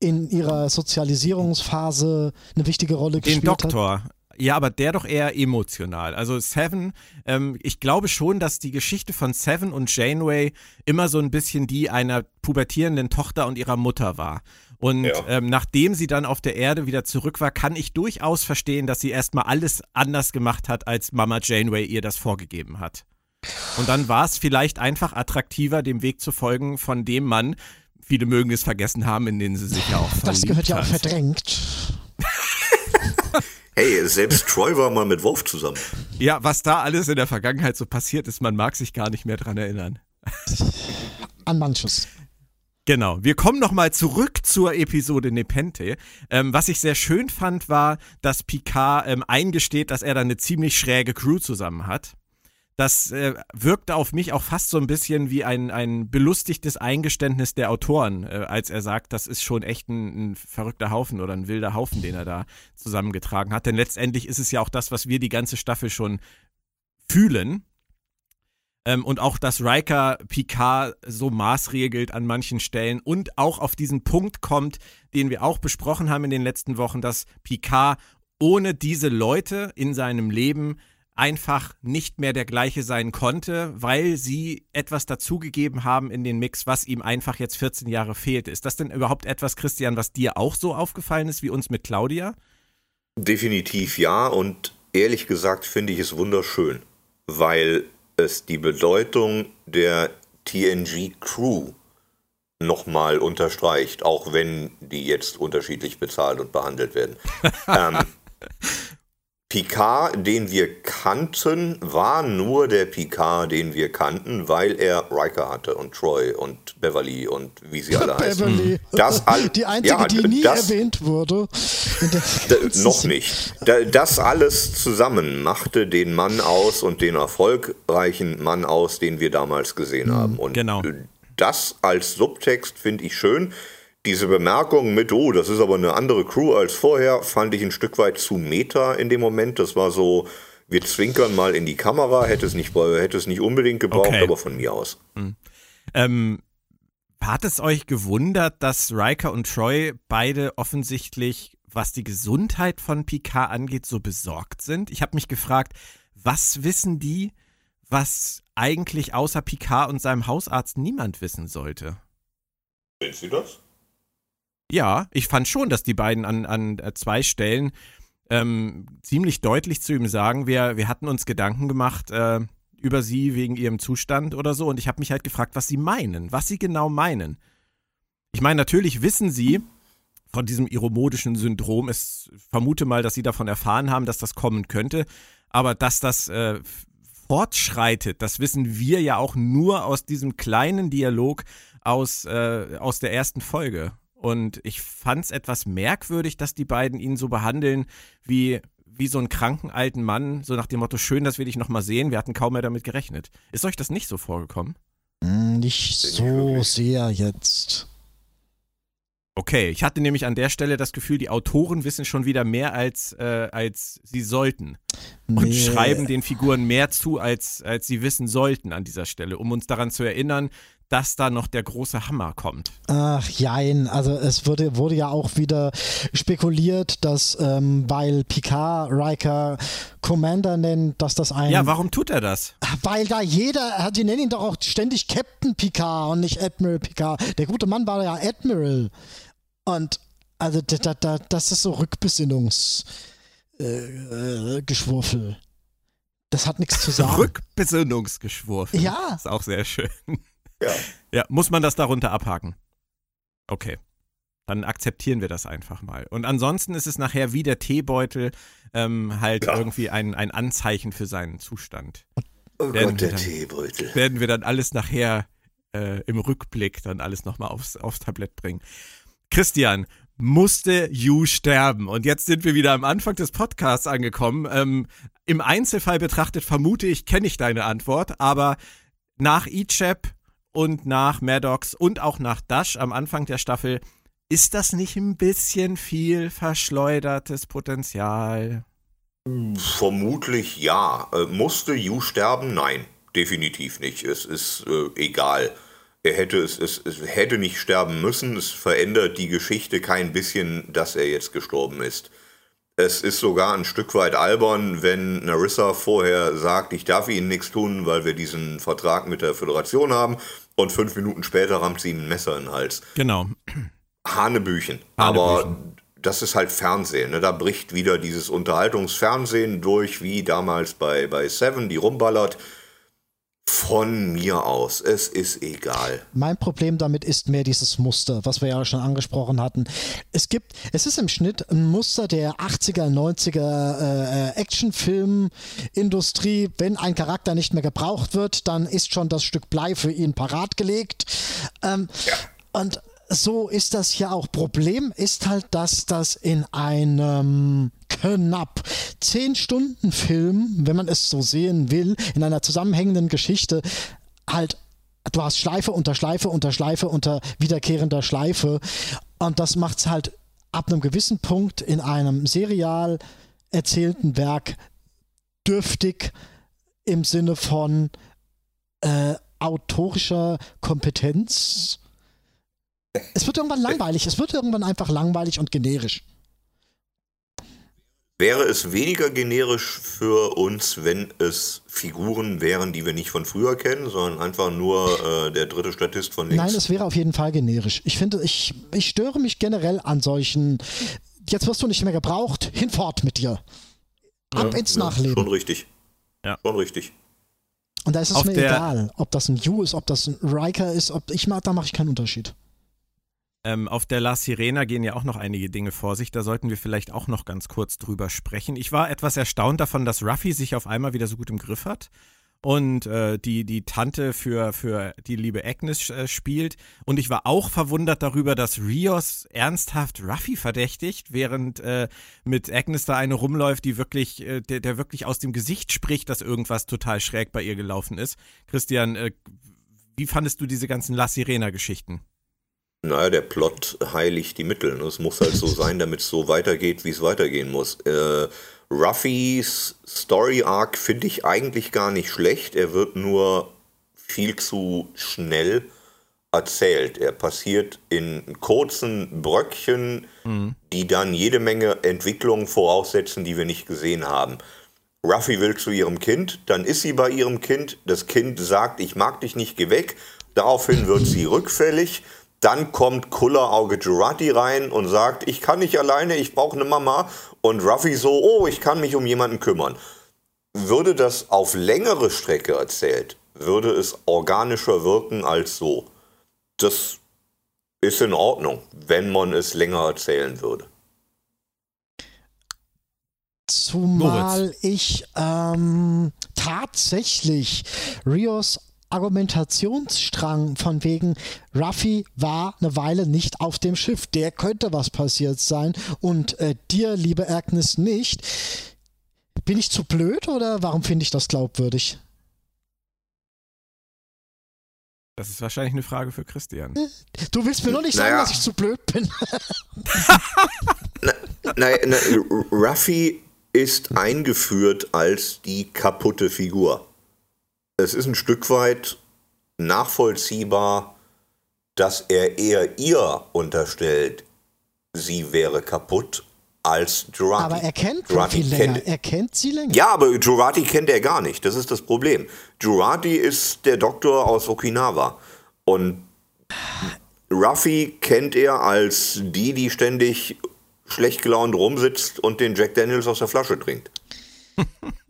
in ihrer Sozialisierungsphase eine wichtige Rolle den gespielt Doktor. hat. Den Doktor. Ja, aber der doch eher emotional. Also Seven, ähm, ich glaube schon, dass die Geschichte von Seven und Janeway immer so ein bisschen die einer pubertierenden Tochter und ihrer Mutter war. Und ja. ähm, nachdem sie dann auf der Erde wieder zurück war, kann ich durchaus verstehen, dass sie erstmal alles anders gemacht hat, als Mama Janeway ihr das vorgegeben hat. Und dann war es vielleicht einfach attraktiver, dem Weg zu folgen, von dem Mann, viele mögen es vergessen haben, in den sie sich ja auch Das gehört ja auch verdrängt. Hey, selbst Troy war mal mit Wolf zusammen. Ja, was da alles in der Vergangenheit so passiert ist, man mag sich gar nicht mehr dran erinnern. An manches. Genau. Wir kommen nochmal zurück zur Episode Nepente. Ähm, was ich sehr schön fand, war, dass Picard ähm, eingesteht, dass er da eine ziemlich schräge Crew zusammen hat das äh, wirkte auf mich auch fast so ein bisschen wie ein, ein belustigtes Eingeständnis der Autoren, äh, als er sagt, das ist schon echt ein, ein, verrückter Haufen oder ein wilder Haufen, den er da zusammengetragen hat. Denn letztendlich ist es ja auch das, was wir die ganze Staffel schon fühlen. Ähm, und auch, dass Riker Picard so maßregelt an manchen Stellen und auch auf diesen Punkt kommt, den wir auch besprochen haben in den letzten Wochen, dass Picard ohne diese Leute in seinem Leben einfach nicht mehr der gleiche sein konnte, weil sie etwas dazugegeben haben in den Mix, was ihm einfach jetzt 14 Jahre fehlt. Ist das denn überhaupt etwas, Christian, was dir auch so aufgefallen ist wie uns mit Claudia? Definitiv ja und ehrlich gesagt finde ich es wunderschön, weil es die Bedeutung der TNG Crew nochmal unterstreicht, auch wenn die jetzt unterschiedlich bezahlt und behandelt werden. ähm, Picard, den wir kannten, war nur der Picard, den wir kannten, weil er Riker hatte und Troy und Beverly und wie sie alle heißen. Beverly. Das all, die einzige, ja, die nie das, erwähnt wurde. noch nicht. Das alles zusammen machte den Mann aus und den erfolgreichen Mann aus, den wir damals gesehen mhm, haben. Und genau. das als Subtext finde ich schön. Diese Bemerkung mit, oh, das ist aber eine andere Crew als vorher, fand ich ein Stück weit zu meta in dem Moment. Das war so, Wir zwinkern mal in die Kamera, hätte es nicht, hätte es nicht unbedingt gebraucht, okay. aber von mir aus. Hm. Ähm, hat es euch gewundert, dass Riker und Troy beide offensichtlich, was die Gesundheit von Picard angeht, so besorgt sind? Ich habe mich gefragt, was wissen die, was eigentlich außer Picard und seinem Hausarzt niemand wissen sollte? Sind sie das? Ja, ich fand schon, dass die beiden an, an äh, zwei Stellen ähm, ziemlich deutlich zu ihm sagen, wir, wir hatten uns Gedanken gemacht äh, über sie wegen ihrem Zustand oder so und ich habe mich halt gefragt, was sie meinen, was sie genau meinen. Ich meine, natürlich wissen sie von diesem iromodischen Syndrom, es vermute mal, dass sie davon erfahren haben, dass das kommen könnte, aber dass das äh, fortschreitet, das wissen wir ja auch nur aus diesem kleinen Dialog aus, äh, aus der ersten Folge. Und ich fand es etwas merkwürdig, dass die beiden ihn so behandeln wie, wie so einen kranken alten Mann, so nach dem Motto, schön, dass wir dich nochmal sehen, wir hatten kaum mehr damit gerechnet. Ist euch das nicht so vorgekommen? Hm, nicht so sehr jetzt. Okay, ich hatte nämlich an der Stelle das Gefühl, die Autoren wissen schon wieder mehr als, äh, als sie sollten. Und nee. schreiben den Figuren mehr zu, als, als sie wissen sollten an dieser Stelle, um uns daran zu erinnern, dass da noch der große Hammer kommt. Ach jein, also es wurde, wurde ja auch wieder spekuliert, dass ähm, weil Picard Riker Commander nennt, dass das ein... Ja, warum tut er das? Weil da jeder, die nennen ihn doch auch ständig Captain Picard und nicht Admiral Picard. Der gute Mann war ja Admiral. Und also da, da, das ist so Rückbesinnungsgeschwurfel. Äh, das hat nichts zu sagen. Rückbesinnungsgeschwurfel. Ja. Ist auch sehr schön. Ja. ja, muss man das darunter abhaken? Okay. Dann akzeptieren wir das einfach mal. Und ansonsten ist es nachher wie der Teebeutel ähm, halt ja. irgendwie ein, ein Anzeichen für seinen Zustand. Oh werden Gott, der dann, Teebeutel. Werden wir dann alles nachher äh, im Rückblick dann alles nochmal aufs, aufs Tablett bringen. Christian, musste Yu sterben? Und jetzt sind wir wieder am Anfang des Podcasts angekommen. Ähm, Im Einzelfall betrachtet vermute ich, kenne ich deine Antwort, aber nach Ichep und nach Maddox und auch nach Dash am Anfang der Staffel, ist das nicht ein bisschen viel verschleudertes Potenzial? Vermutlich ja. Äh, musste Yu sterben? Nein, definitiv nicht. Es ist äh, egal er hätte es, es, es hätte nicht sterben müssen. Es verändert die Geschichte kein bisschen, dass er jetzt gestorben ist. Es ist sogar ein Stück weit albern, wenn Narissa vorher sagt, ich darf ihnen nichts tun, weil wir diesen Vertrag mit der Föderation haben und fünf Minuten später rammt sie ihm ein Messer in den Hals. Genau. Hanebüchen. Hanebüchen. Aber das ist halt Fernsehen. Ne? Da bricht wieder dieses Unterhaltungsfernsehen durch, wie damals bei, bei Seven, die rumballert. Von mir aus, es ist egal. Mein Problem damit ist mehr dieses Muster, was wir ja schon angesprochen hatten. Es gibt, es ist im Schnitt ein Muster der 80er, 90er äh, Actionfilmindustrie. Wenn ein Charakter nicht mehr gebraucht wird, dann ist schon das Stück Blei für ihn parat gelegt. Ähm, ja. Und so ist das ja auch. Problem ist halt, dass das in einem knapp 10 Stunden Film, wenn man es so sehen will, in einer zusammenhängenden Geschichte halt du hast Schleife unter Schleife unter Schleife unter wiederkehrender Schleife und das macht es halt ab einem gewissen Punkt in einem serial erzählten Werk dürftig im Sinne von äh, autorischer Kompetenz es wird irgendwann langweilig. Es wird irgendwann einfach langweilig und generisch. Wäre es weniger generisch für uns, wenn es Figuren wären, die wir nicht von früher kennen, sondern einfach nur äh, der dritte Statist von links? Nein, es wäre auf jeden Fall generisch. Ich finde, ich, ich störe mich generell an solchen. Jetzt wirst du nicht mehr gebraucht, hinfort mit dir. Ab ja, ins Nachleben. Schon richtig. Ja. Schon richtig. Und da ist es Auf mir egal, ob das ein Yu ist, ob das ein Riker ist, ob ich da mache ich keinen Unterschied. Ähm, auf der La Sirena gehen ja auch noch einige Dinge vor sich. Da sollten wir vielleicht auch noch ganz kurz drüber sprechen. Ich war etwas erstaunt davon, dass Ruffy sich auf einmal wieder so gut im Griff hat und äh, die, die Tante für, für die liebe Agnes äh, spielt. Und ich war auch verwundert darüber, dass Rios ernsthaft Ruffy verdächtigt, während äh, mit Agnes da eine rumläuft, die wirklich, äh, der, der wirklich aus dem Gesicht spricht, dass irgendwas total schräg bei ihr gelaufen ist. Christian, äh, wie fandest du diese ganzen La Sirena-Geschichten? Naja, der Plot heiligt die Mittel. Ne? Es muss halt so sein, damit es so weitergeht, wie es weitergehen muss. Äh, Ruffys Story Arc finde ich eigentlich gar nicht schlecht. Er wird nur viel zu schnell erzählt. Er passiert in kurzen Bröckchen, mhm. die dann jede Menge Entwicklungen voraussetzen, die wir nicht gesehen haben. Ruffy will zu ihrem Kind, dann ist sie bei ihrem Kind. Das Kind sagt, ich mag dich nicht, geh weg. Daraufhin wird sie rückfällig. Dann kommt Kullerauge Jurati rein und sagt, ich kann nicht alleine, ich brauche eine Mama. Und Ruffy so, oh, ich kann mich um jemanden kümmern. Würde das auf längere Strecke erzählt, würde es organischer wirken als so. Das ist in Ordnung, wenn man es länger erzählen würde. Zumal Moritz. ich ähm, tatsächlich Rios Argumentationsstrang von wegen, Ruffy war eine Weile nicht auf dem Schiff, der könnte was passiert sein und äh, dir, liebe Agnes, nicht. Bin ich zu blöd oder warum finde ich das glaubwürdig? Das ist wahrscheinlich eine Frage für Christian. Du willst mir noch nicht sagen, naja. dass ich zu blöd bin. na, na, na, Ruffy ist eingeführt als die kaputte Figur es ist ein Stück weit nachvollziehbar, dass er eher ihr unterstellt, sie wäre kaputt als Jurati. Aber er kennt Jurati länger. Kennt, er kennt sie länger. Ja, aber Jurati kennt er gar nicht. Das ist das Problem. Jurati ist der Doktor aus Okinawa. Und Ruffy kennt er als die, die ständig schlecht gelaunt rumsitzt und den Jack Daniels aus der Flasche trinkt.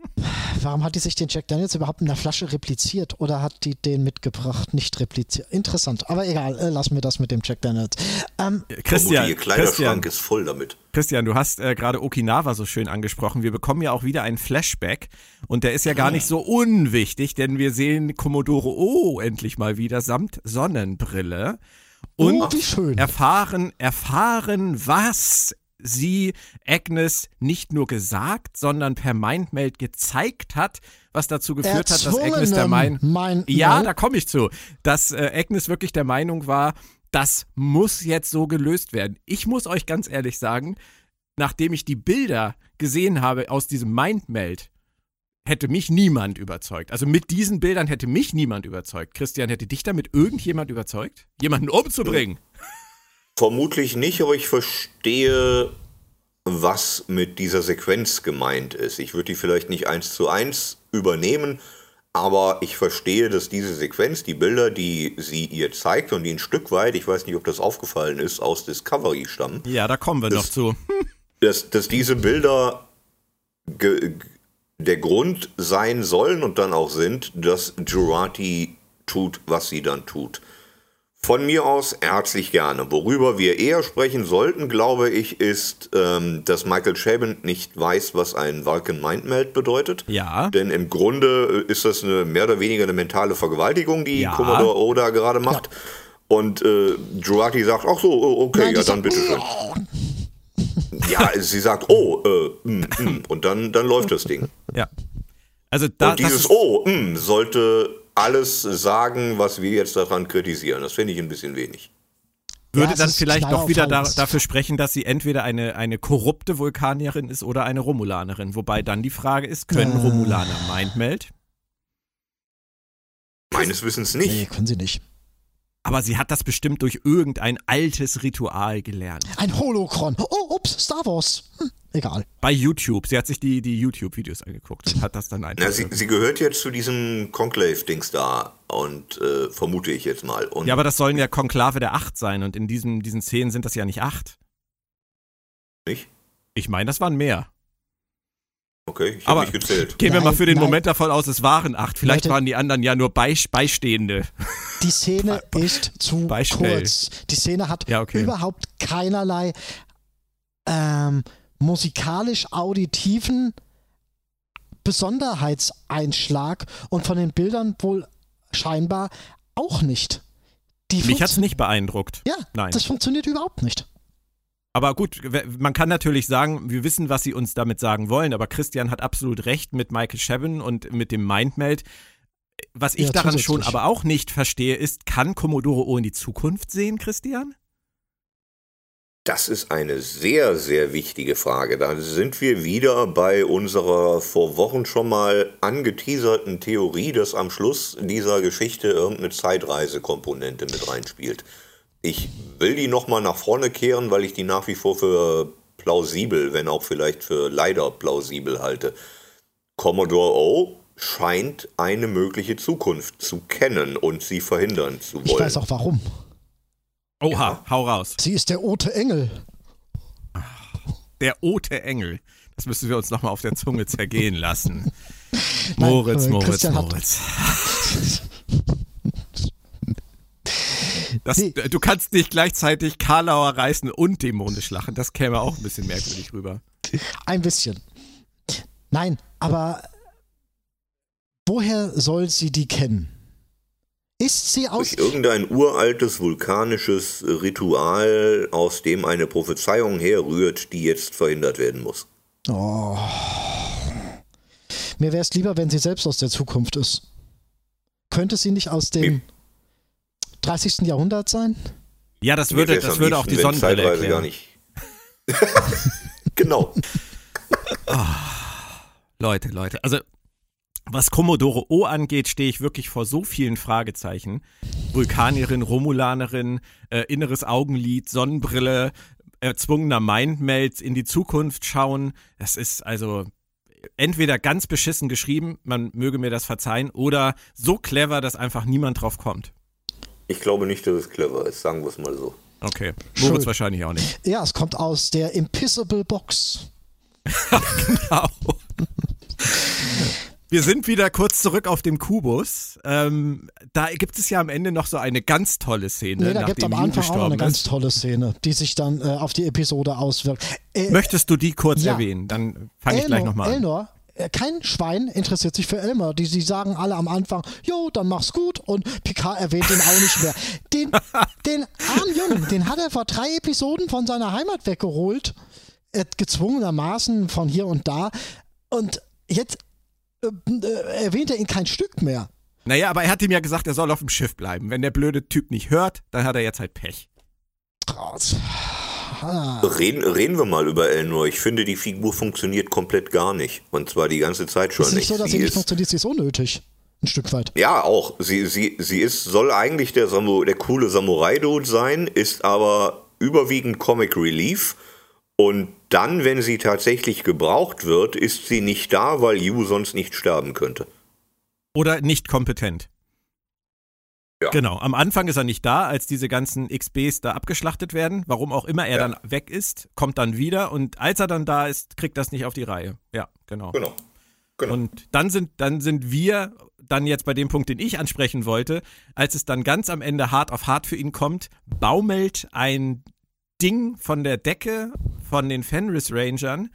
warum hat die sich den Jack Daniels überhaupt in der Flasche repliziert oder hat die den mitgebracht, nicht repliziert? Interessant, aber egal, äh, lassen wir das mit dem Jack Daniels. Ähm, Christian, ihr Kleiderschrank ist voll damit. Christian, du hast äh, gerade Okinawa so schön angesprochen. Wir bekommen ja auch wieder einen Flashback und der ist ja gar nicht so unwichtig, denn wir sehen Commodore O endlich mal wieder samt Sonnenbrille und oh, erfahren, erfahren, was sie Agnes nicht nur gesagt, sondern per Mindmeld gezeigt hat, was dazu geführt hat, dass Agnes der Meinung mein Ja, da komme ich zu, dass äh, Agnes wirklich der Meinung war, das muss jetzt so gelöst werden. Ich muss euch ganz ehrlich sagen, nachdem ich die Bilder gesehen habe aus diesem Mindmeld, hätte mich niemand überzeugt. Also mit diesen Bildern hätte mich niemand überzeugt. Christian, hätte dich damit irgendjemand überzeugt? Jemanden umzubringen? Vermutlich nicht, aber ich verstehe, was mit dieser Sequenz gemeint ist. Ich würde die vielleicht nicht eins zu eins übernehmen, aber ich verstehe, dass diese Sequenz, die Bilder, die sie ihr zeigt und die ein Stück weit, ich weiß nicht, ob das aufgefallen ist, aus Discovery stammen. Ja, da kommen wir dass, noch zu. dass, dass diese Bilder der Grund sein sollen und dann auch sind, dass Jurati tut, was sie dann tut. Von mir aus herzlich gerne. Worüber wir eher sprechen sollten, glaube ich, ist, ähm, dass Michael Chabon nicht weiß, was ein Vulcan Mindmeld bedeutet. Ja. Denn im Grunde ist das eine mehr oder weniger eine mentale Vergewaltigung, die ja. Commodore Oda gerade macht. Ja. Und äh, Jurati sagt, ach so, okay, Nein, ja, dann bitteschön. ja, sie sagt, oh, äh, mm, mm, und dann, dann läuft das Ding. Ja. Also da, und dieses Oh, mm, sollte alles sagen, was wir jetzt daran kritisieren. Das finde ich ein bisschen wenig. Würde ja, dann vielleicht doch wieder da, dafür sprechen, dass sie entweder eine, eine korrupte Vulkanierin ist oder eine Romulanerin. Wobei dann die Frage ist, können äh. Romulaner Mindmeld? Meines Wissens nicht. Nee, können sie nicht. Aber sie hat das bestimmt durch irgendein altes Ritual gelernt. Ein Holokron. Oh, ups, Star Wars. Hm egal. Bei YouTube. Sie hat sich die, die YouTube-Videos angeguckt und hat das dann einfach. Na, sie, sie, gehört jetzt zu diesem Conclave-Dings da und äh, vermute ich jetzt mal. Und ja, aber das sollen ja Konklave der Acht sein und in diesem, diesen Szenen sind das ja nicht acht. Nicht? Ich meine, das waren mehr. Okay, ich habe nicht gezählt. Gehen wir nein, mal für den nein. Moment davon aus, es waren acht. Vielleicht Leute, waren die anderen ja nur Beistehende. Die Szene ist zu kurz. Die Szene hat ja, okay. überhaupt keinerlei ähm, musikalisch-auditiven Besonderheitseinschlag und von den Bildern wohl scheinbar auch nicht. Die Mich hat es nicht beeindruckt. Ja, Nein. das funktioniert überhaupt nicht. Aber gut, man kann natürlich sagen, wir wissen, was sie uns damit sagen wollen, aber Christian hat absolut recht mit Michael Chabon und mit dem Mindmeld. Was ich ja, daran schon aber auch nicht verstehe, ist, kann Commodore O in die Zukunft sehen, Christian? Das ist eine sehr, sehr wichtige Frage. Da sind wir wieder bei unserer vor Wochen schon mal angeteaserten Theorie, dass am Schluss dieser Geschichte irgendeine Zeitreisekomponente mit reinspielt. Ich will die nochmal nach vorne kehren, weil ich die nach wie vor für plausibel, wenn auch vielleicht für leider plausibel halte. Commodore O scheint eine mögliche Zukunft zu kennen und sie verhindern zu wollen. Ich weiß auch warum. Oha, ja. hau raus. Sie ist der Ote Engel. Der Ote Engel. Das müssen wir uns nochmal auf der Zunge zergehen lassen. Moritz, Nein, Moritz, Christian Moritz. Das, nee. Du kannst nicht gleichzeitig Karlauer reißen und dämonisch lachen. Das käme auch ein bisschen merkwürdig rüber. Ein bisschen. Nein, aber woher soll sie die kennen? Ist sie aus. Durch irgendein uraltes vulkanisches Ritual, aus dem eine Prophezeiung herrührt, die jetzt verhindert werden muss. Oh. Mir wäre es lieber, wenn sie selbst aus der Zukunft ist. Könnte sie nicht aus dem 30. Jahrhundert sein? Ja, das würde, das würde auch die Sonnenbrille erklären. gar nicht. genau. Oh, Leute, Leute, also was Commodore O angeht, stehe ich wirklich vor so vielen Fragezeichen. Vulkanierin, Romulanerin, äh, inneres Augenlid, Sonnenbrille, erzwungener Mindmeld, in die Zukunft schauen. Das ist also entweder ganz beschissen geschrieben, man möge mir das verzeihen, oder so clever, dass einfach niemand drauf kommt. Ich glaube nicht, dass es clever ist, sagen wir es mal so. Okay, Moritz Schön. wahrscheinlich auch nicht. Ja, es kommt aus der Impissable Box. genau. Wir sind wieder kurz zurück auf dem Kubus. Ähm, da gibt es ja am Ende noch so eine ganz tolle Szene. Nee, da gibt es am Anfang auch eine ganz tolle Szene, die sich dann äh, auf die Episode auswirkt. Äh, Möchtest du die kurz ja. erwähnen? Dann fange ich gleich nochmal an. Elnor, kein Schwein interessiert sich für Elmer. Die, die sagen alle am Anfang, jo, dann mach's gut. Und Picard erwähnt ihn auch nicht mehr. Den, den armen Jungen, den hat er vor drei Episoden von seiner Heimat weggeholt. Äh, gezwungenermaßen von hier und da. Und jetzt äh, äh, erwähnt er ihn kein Stück mehr. Naja, aber er hat ihm ja gesagt, er soll auf dem Schiff bleiben. Wenn der blöde Typ nicht hört, dann hat er jetzt halt Pech. Reden, reden wir mal über Elnor. Ich finde, die Figur funktioniert komplett gar nicht. Und zwar die ganze Zeit schon ist nicht. so, dass sie, sie nicht funktioniert, sie ist unnötig. Ein Stück weit. Ja, auch. Sie, sie, sie ist, soll eigentlich der, Samu, der coole Samurai-Dude sein, ist aber überwiegend Comic Relief und dann, wenn sie tatsächlich gebraucht wird, ist sie nicht da, weil Yu sonst nicht sterben könnte. Oder nicht kompetent. Ja. Genau, am Anfang ist er nicht da, als diese ganzen XBs da abgeschlachtet werden. Warum auch immer er ja. dann weg ist, kommt dann wieder und als er dann da ist, kriegt das nicht auf die Reihe. Ja, genau. Genau. genau. Und dann sind, dann sind wir dann jetzt bei dem Punkt, den ich ansprechen wollte, als es dann ganz am Ende hart auf hart für ihn kommt, baumelt ein Ding von der Decke von den Fenris Rangern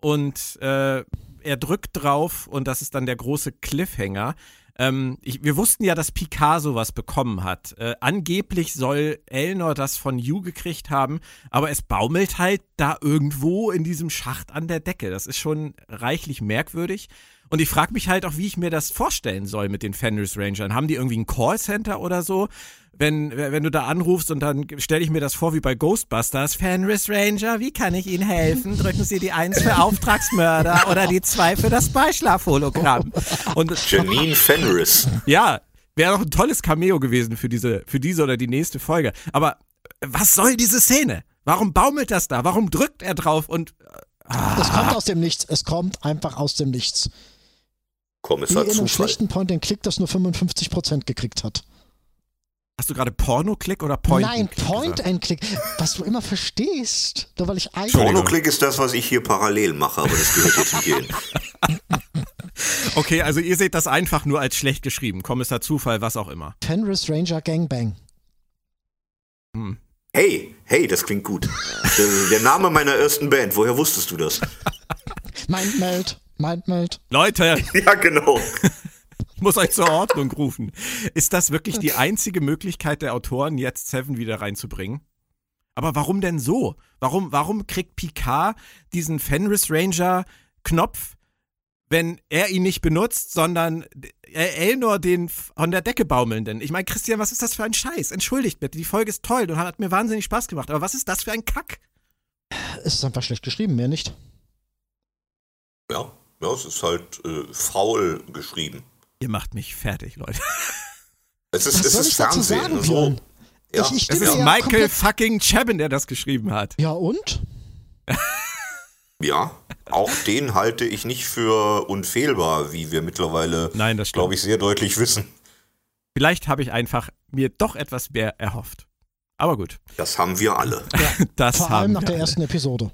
und äh, er drückt drauf und das ist dann der große Cliffhanger. Ähm, ich, wir wussten ja, dass Picard sowas bekommen hat. Äh, angeblich soll Elnor das von Yu gekriegt haben, aber es baumelt halt da irgendwo in diesem Schacht an der Decke. Das ist schon reichlich merkwürdig. Und ich frage mich halt auch, wie ich mir das vorstellen soll mit den Fenris Rangern. Haben die irgendwie ein Callcenter oder so? Wenn, wenn du da anrufst und dann stelle ich mir das vor wie bei Ghostbusters. Fenris Ranger, wie kann ich Ihnen helfen? Drücken Sie die 1 für Auftragsmörder oder die 2 für das Beischlafhologramm. Und, Janine Fenris. Ja, wäre doch ein tolles Cameo gewesen für diese, für diese oder die nächste Folge. Aber was soll diese Szene? Warum baumelt das da? Warum drückt er drauf und. Ah. Es kommt aus dem Nichts. Es kommt einfach aus dem Nichts. Kommissar Wie in einem schlechten Point-and-Click, das nur 55% gekriegt hat. Hast du gerade Porno-Click oder Point Nein, Point and Click. Was du immer verstehst. Nur weil ich Porno-Click ist das, was ich hier parallel mache, aber das gehört jetzt nicht hin. okay, also ihr seht das einfach nur als schlecht geschrieben. Kommissar Zufall, was auch immer. Fenris Ranger Gangbang. Hm. Hey, hey, das klingt gut. Der, der Name meiner ersten Band, woher wusstest du das? Mindmeld, Mindmeld. Leute! Ja, genau muss euch zur Ordnung rufen. Ist das wirklich die einzige Möglichkeit der Autoren, jetzt Seven wieder reinzubringen? Aber warum denn so? Warum, warum kriegt Picard diesen Fenris Ranger Knopf, wenn er ihn nicht benutzt, sondern Elnor den von der Decke baumelnden? Ich meine, Christian, was ist das für ein Scheiß? Entschuldigt bitte, die Folge ist toll und hat mir wahnsinnig Spaß gemacht, aber was ist das für ein Kack? Es ist einfach schlecht geschrieben, mehr nicht. Ja, ja es ist halt äh, faul geschrieben. Ihr macht mich fertig, Leute. Es ist, Was es soll ist ich dazu Fernsehen. sagen, so. Björn? Ja. Ich, ich Es ist ja Michael fucking Chabin, der das geschrieben hat. Ja, und? ja, auch den halte ich nicht für unfehlbar, wie wir mittlerweile, Nein, das stimmt. glaube ich, sehr deutlich wissen. Vielleicht habe ich einfach mir doch etwas mehr erhofft. Aber gut, Das haben wir alle. das Vor haben allem nach wir der alle. ersten Episode.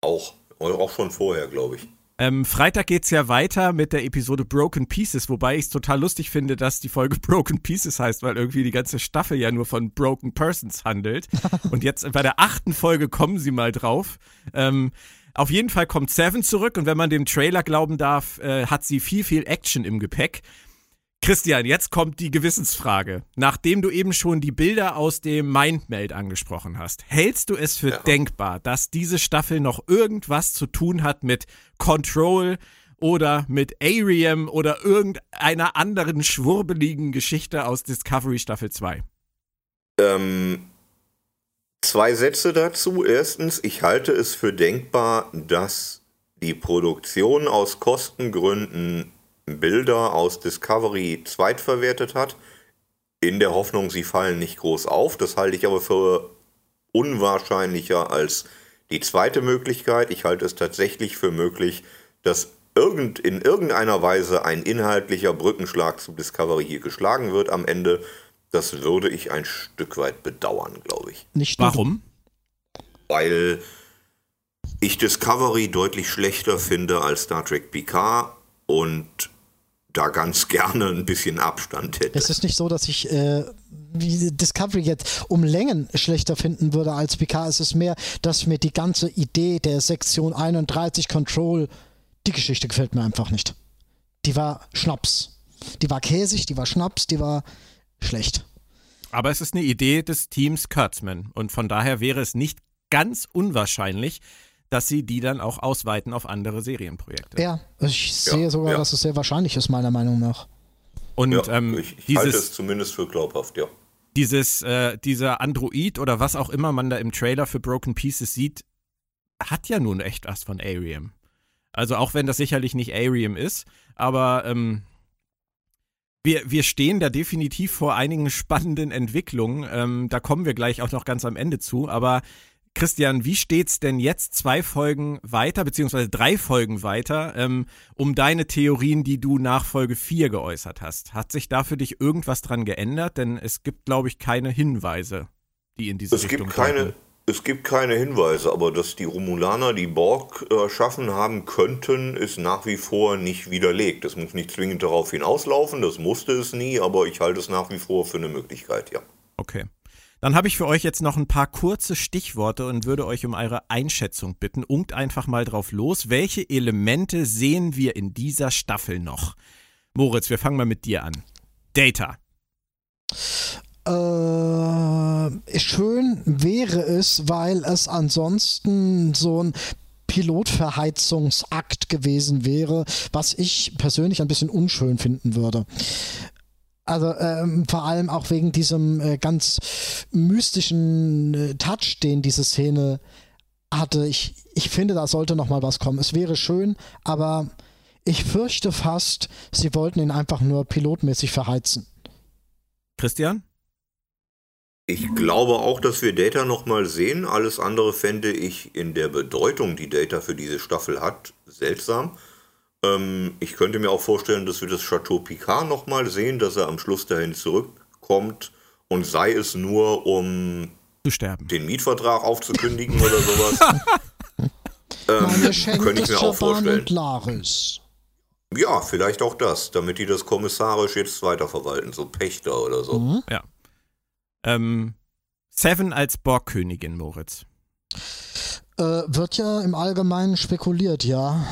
Auch. Auch schon vorher, glaube ich. Ähm, Freitag geht's ja weiter mit der Episode Broken Pieces, wobei ich es total lustig finde, dass die Folge Broken Pieces heißt, weil irgendwie die ganze Staffel ja nur von Broken Persons handelt. Und jetzt bei der achten Folge kommen sie mal drauf. Ähm, auf jeden Fall kommt Seven zurück und wenn man dem Trailer glauben darf, äh, hat sie viel, viel Action im Gepäck. Christian, jetzt kommt die Gewissensfrage. Nachdem du eben schon die Bilder aus dem Mindmeld angesprochen hast, hältst du es für Ja. denkbar, dass diese Staffel noch irgendwas zu tun hat mit Control oder mit Ariam oder irgendeiner anderen schwurbeligen Geschichte aus Discovery Staffel 2? Ähm, zwei Sätze dazu. Erstens, ich halte es für denkbar, dass die Produktion aus Kostengründen Bilder aus Discovery zweitverwertet hat, in der Hoffnung, sie fallen nicht groß auf. Das halte ich aber für unwahrscheinlicher als die zweite Möglichkeit. Ich halte es tatsächlich für möglich, dass irgend, in irgendeiner Weise ein inhaltlicher Brückenschlag zu Discovery hier geschlagen wird am Ende. Das würde ich ein Stück weit bedauern, glaube ich. Nicht Warum? Weil ich Discovery deutlich schlechter finde als Star Trek Picard und da ganz gerne ein bisschen Abstand hätte. Es ist nicht so, dass ich äh, wie Discovery jetzt um Längen schlechter finden würde als Picard. Es ist mehr, dass mir die ganze Idee der Sektion 31 Control, die Geschichte gefällt mir einfach nicht. Die war Schnaps. Die war käsig, die war Schnaps, die war schlecht. Aber es ist eine Idee des Teams Kurtzman und von daher wäre es nicht ganz unwahrscheinlich, dass sie die dann auch ausweiten auf andere Serienprojekte. Ja, ich sehe sogar, ja. dass es sehr wahrscheinlich ist, meiner Meinung nach. Und Ja, ähm, ich ich halte es dieses, zumindest für glaubhaft, ja. dieses, äh, dieser Android oder was auch immer man da im Trailer für Broken Pieces sieht, hat ja nun echt was von Ariam. Also auch wenn das sicherlich nicht Ariam ist, aber ähm, wir, wir stehen da definitiv vor einigen spannenden Entwicklungen. Ähm, da kommen wir gleich auch noch ganz am Ende zu. Aber Christian, wie steht's denn jetzt zwei Folgen weiter, beziehungsweise drei Folgen weiter, ähm, um deine Theorien, die du nach Folge 4 geäußert hast? Hat sich da für dich irgendwas dran geändert? Denn es gibt, glaube ich, keine Hinweise, die in diese Es Richtung gibt, keine, es gibt keine Hinweise, aber dass die Romulaner die Borg erschaffen haben könnten, ist nach wie vor nicht widerlegt. Das muss nicht zwingend darauf hinauslaufen, das musste es nie, aber ich halte es nach wie vor für eine Möglichkeit, ja. Okay. Dann habe ich für euch jetzt noch ein paar kurze Stichworte und würde euch um eure Einschätzung bitten. Ungt einfach mal drauf los. Welche Elemente sehen wir in dieser Staffel noch? Moritz, wir fangen mal mit dir an. Data. Äh, schön wäre es, weil es ansonsten so ein Pilotverheizungsakt gewesen wäre, was ich persönlich ein bisschen unschön finden würde. Also ähm, vor allem auch wegen diesem äh, ganz mystischen äh, Touch, den diese Szene hatte. Ich, ich finde, da sollte noch mal was kommen. Es wäre schön, aber ich fürchte fast, sie wollten ihn einfach nur pilotmäßig verheizen. Christian? Ich glaube auch, dass wir Data nochmal sehen. Alles andere fände ich in der Bedeutung, die Data für diese Staffel hat, seltsam. Ähm, ich könnte mir auch vorstellen, dass wir das Chateau Picard nochmal sehen, dass er am Schluss dahin zurückkommt und sei es nur, um Zu sterben. den Mietvertrag aufzukündigen oder sowas. Ähm, könnte ich mir auch vorstellen. und Laris. Ja, vielleicht auch das, damit die das kommissarisch jetzt weiterverwalten, so Pächter oder so. Mhm. Ja. Ähm, Seven als Borgkönigin, Moritz. Äh, wird ja im Allgemeinen spekuliert, ja.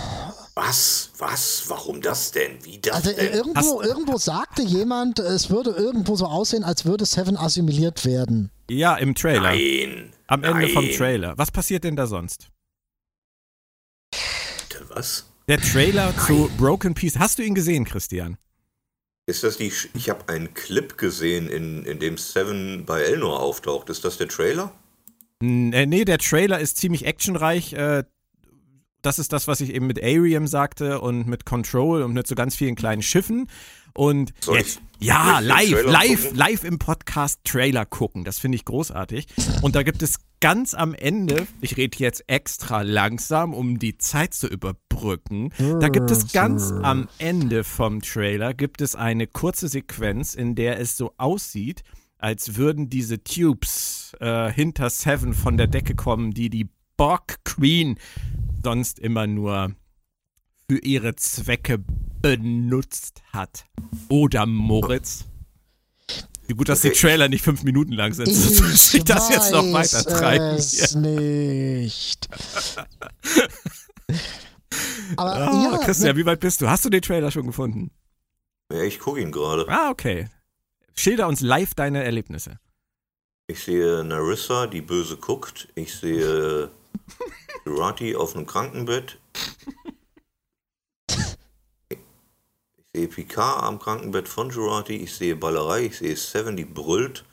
Was? Was? Warum das denn? Wie das Also denn? irgendwo, irgendwo sagte jemand, es würde irgendwo so aussehen, als würde Seven assimiliert werden. Ja, im Trailer. Nein. Am Ende vom Nein. Trailer. Was passiert denn da sonst? Was? Der Trailer zu Broken Piece. Hast du ihn gesehen, Christian? Ist das die. Sch- Ich habe einen Clip gesehen, in, in dem Seven bei Elnor auftaucht. Ist das der Trailer? Äh, nee, der Trailer ist ziemlich actionreich. Äh, das ist das, was ich eben mit Arium sagte und mit Control und mit so ganz vielen kleinen Schiffen. Und Soll jetzt, ich- ja, live, live, gucken? live im Podcast Trailer gucken. Das finde ich großartig. Und da gibt es ganz am Ende, ich rede jetzt extra langsam, um die Zeit zu überbrücken. Da gibt es ganz am Ende vom Trailer gibt es eine kurze Sequenz, in der es so aussieht, als würden diese Tubes äh, hinter Seven von der Decke kommen, die die Borg Queen sonst immer nur für ihre Zwecke benutzt hat. Oder Moritz. Wie gut, dass die Trailer nicht fünf Minuten lang sind. Ich dass ich das jetzt noch weiß weiter treiben. es nicht. Aber Ah, ja, Christian, wie weit bist du? Hast du den Trailer schon gefunden? Ja, ich gucke ihn gerade. Ah, okay. Schilder uns live deine Erlebnisse. Ich sehe Narissa, die böse guckt. Ich sehe Jurati auf einem Krankenbett. Ich sehe Picard am Krankenbett von Jurati. Ich sehe Ballerei. Ich sehe Seven, die brüllt.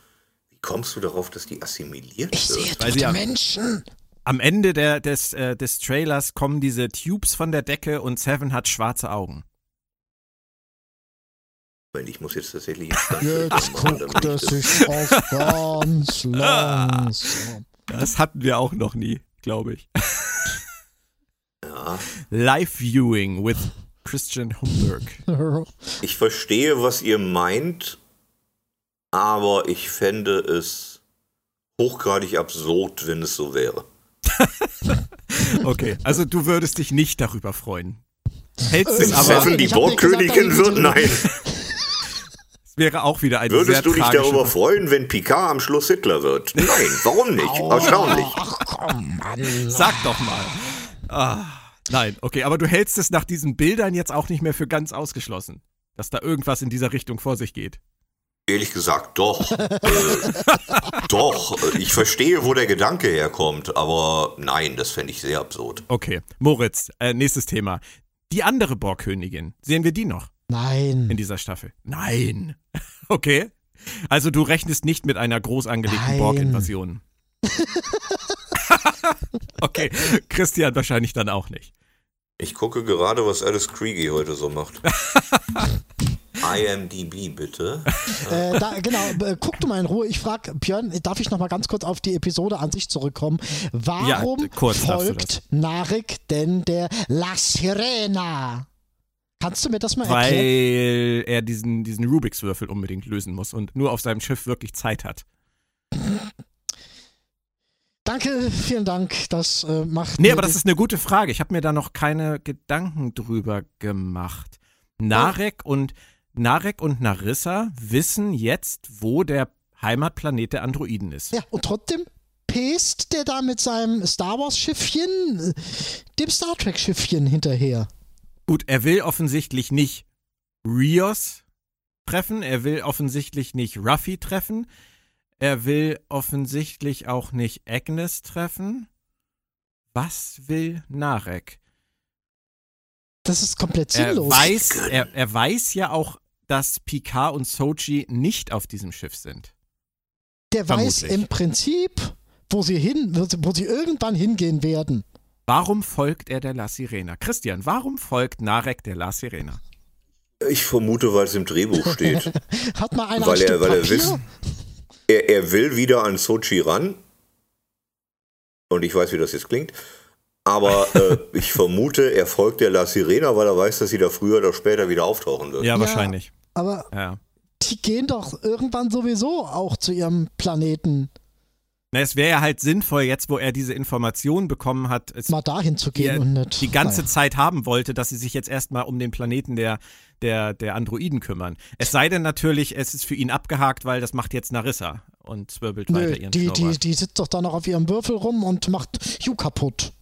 Wie kommst du darauf, dass die assimiliert ich sehe wird? Weil doch sie die am- Menschen. Am Ende der, des, äh, des Trailers kommen diese Tubes von der Decke und Seven hat schwarze Augen. Ich muss jetzt tatsächlich Jetzt machen, guckt er ich das- sich auf ganz langsam. Das hatten wir auch noch nie, glaube ich. Ja, Live Viewing with Christian Humberg. ich verstehe, was ihr meint, aber ich fände es hochgradig absurd, wenn es so wäre. Okay, also du würdest dich nicht darüber freuen. Hältst es aber, Seven die gesagt, wird? Nein. Wäre auch wieder sehr Würdest du dich darüber freuen, wenn Picard am Schluss Hitler wird? Nein, warum nicht? Erstaunlich. Sag doch mal. Ah, nein, okay, aber du hältst es nach diesen Bildern jetzt auch nicht mehr für ganz ausgeschlossen, dass da irgendwas in dieser Richtung vor sich geht. Ehrlich gesagt, doch. äh, doch. Ich verstehe, wo der Gedanke herkommt, aber nein, das fände ich sehr absurd. Okay, Moritz, äh, nächstes Thema. Die andere Borgkönigin, sehen wir die noch in Nein. dieser Staffel? Nein. Okay. Also du rechnest nicht mit einer groß angelegten. Borg-Invasion. okay, Christian wahrscheinlich dann auch nicht. Ich gucke gerade, was Alice Kriegi heute so macht. IMDB, bitte. Äh, da, genau, äh, guck du mal in Ruhe. Ich frage, Björn, darf ich noch mal ganz kurz auf die Episode an sich zurückkommen? Warum Ja, folgt Narek denn der La Sirena? Kannst du mir das mal erklären? Weil er diesen, diesen Rubiks Würfel unbedingt lösen muss und nur auf seinem Schiff wirklich Zeit hat. Danke, vielen Dank. Das äh, macht. Nee, aber das ist eine gute Frage. Ich habe mir da noch keine Gedanken drüber gemacht. Narek und Narek und Narissa wissen jetzt, wo der Heimatplanet der Androiden ist. Ja, und trotzdem pest der da mit seinem Star Wars-Schiffchen, äh, dem Star Trek-Schiffchen hinterher. Gut, er will offensichtlich nicht Rios treffen, er will offensichtlich nicht Ruffy treffen, er will offensichtlich auch nicht Agnes treffen. Was will Narek? Das ist komplett Er sinnlos. weiß, er, er weiß ja auch, dass Picard und Sochi nicht auf diesem Schiff sind. der weiß vermutlich. im Prinzip, wo sie hin, wo sie, wo sie irgendwann hingehen werden. Warum folgt er der La Sirena? Christian, warum folgt Narek der La Sirena? Ich vermute, weil es im Drehbuch steht. Hat mal einer weil ein er, Stück weil er wissen, er, er will wieder an Sochi ran. Und ich weiß, wie das jetzt klingt. Aber äh, ich vermute, er folgt der La Sirena, weil er weiß, dass sie da früher oder später wieder auftauchen wird. Ja, Ja. wahrscheinlich. Aber Ja. die gehen doch irgendwann sowieso auch zu ihrem Planeten, Na, es wäre ja halt sinnvoll, jetzt wo er diese Information bekommen hat, es mal dahin zu gehen die, und nicht. die ganze naja. Zeit haben wollte, dass sie sich jetzt erstmal um den Planeten der, der, der Androiden kümmern. Es sei denn natürlich, es ist für ihn abgehakt, weil das macht jetzt Narissa und zwirbelt Nö, weiter ihren die, die, die sitzt doch da noch auf ihrem Würfel rum und macht Hugh kaputt.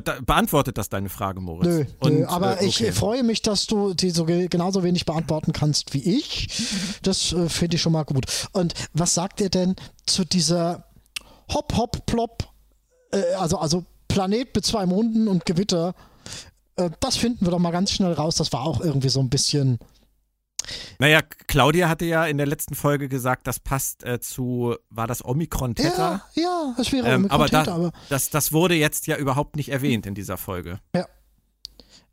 Beantwortet das deine Frage, Moritz? Nö, und, nö, aber äh, ich okay. äh, freue mich, dass du die so ge- genauso wenig beantworten kannst wie ich. Das äh, finde ich schon mal gut. Und was sagt ihr denn zu dieser Hop, Hop, Plop, äh, also, also Planet mit zwei Monden und Gewitter? Äh, das finden wir doch mal ganz schnell raus. Das war auch irgendwie so ein bisschen Naja, Claudia hatte ja in der letzten Folge gesagt, das passt äh, zu, war das Omikron Theta? Ja, ja, es wäre Ähm, Omikron aber, da, aber das, das wurde jetzt ja überhaupt nicht erwähnt in dieser Folge. ja.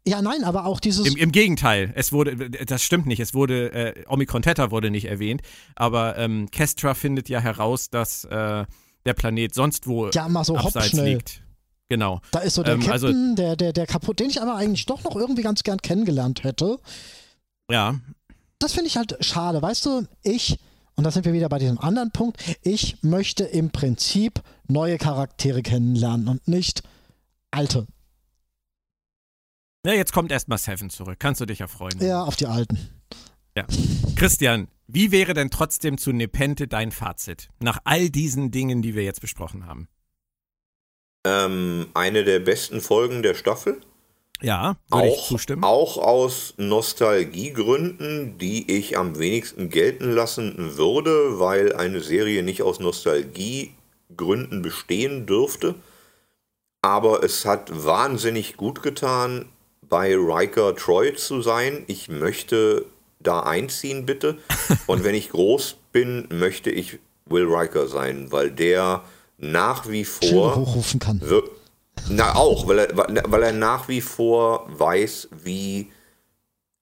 Ja, nein, aber auch dieses Im, Im Gegenteil, es wurde, das stimmt nicht, es wurde, äh, Omikron Theta wurde nicht erwähnt, aber ähm, Kestra findet ja heraus, dass äh, der Planet sonst wo ja mal so abseits hoppschnell. liegt. Genau. Da ist so der Ähm, also- Captain, der, der, der kaputt, den ich aber eigentlich doch noch irgendwie ganz gern kennengelernt hätte. Ja, Das finde ich halt schade. Weißt du, ich, und da sind wir wieder bei diesem anderen Punkt, ich möchte im Prinzip neue Charaktere kennenlernen und nicht alte. Ja, jetzt kommt erstmal Seven zurück. Kannst du dich ja freuen. Ja, auf die alten. Christian, wie wäre denn trotzdem zu Nepente dein Fazit? Nach all diesen Dingen, die wir jetzt besprochen haben. Ähm, eine der besten Folgen der Staffel. Ja, würde ich Auch, zustimmen. auch aus Nostalgiegründen, die ich am wenigsten gelten lassen würde, weil eine Serie nicht aus Nostalgiegründen bestehen dürfte. Aber es hat wahnsinnig gut getan, bei Riker Troy zu sein. Ich möchte da einziehen, bitte. Und wenn ich groß bin, möchte ich Will Riker sein, weil der nach wie vor hochrufen kann. wir- Na, auch, weil er, weil er nach wie vor weiß, wie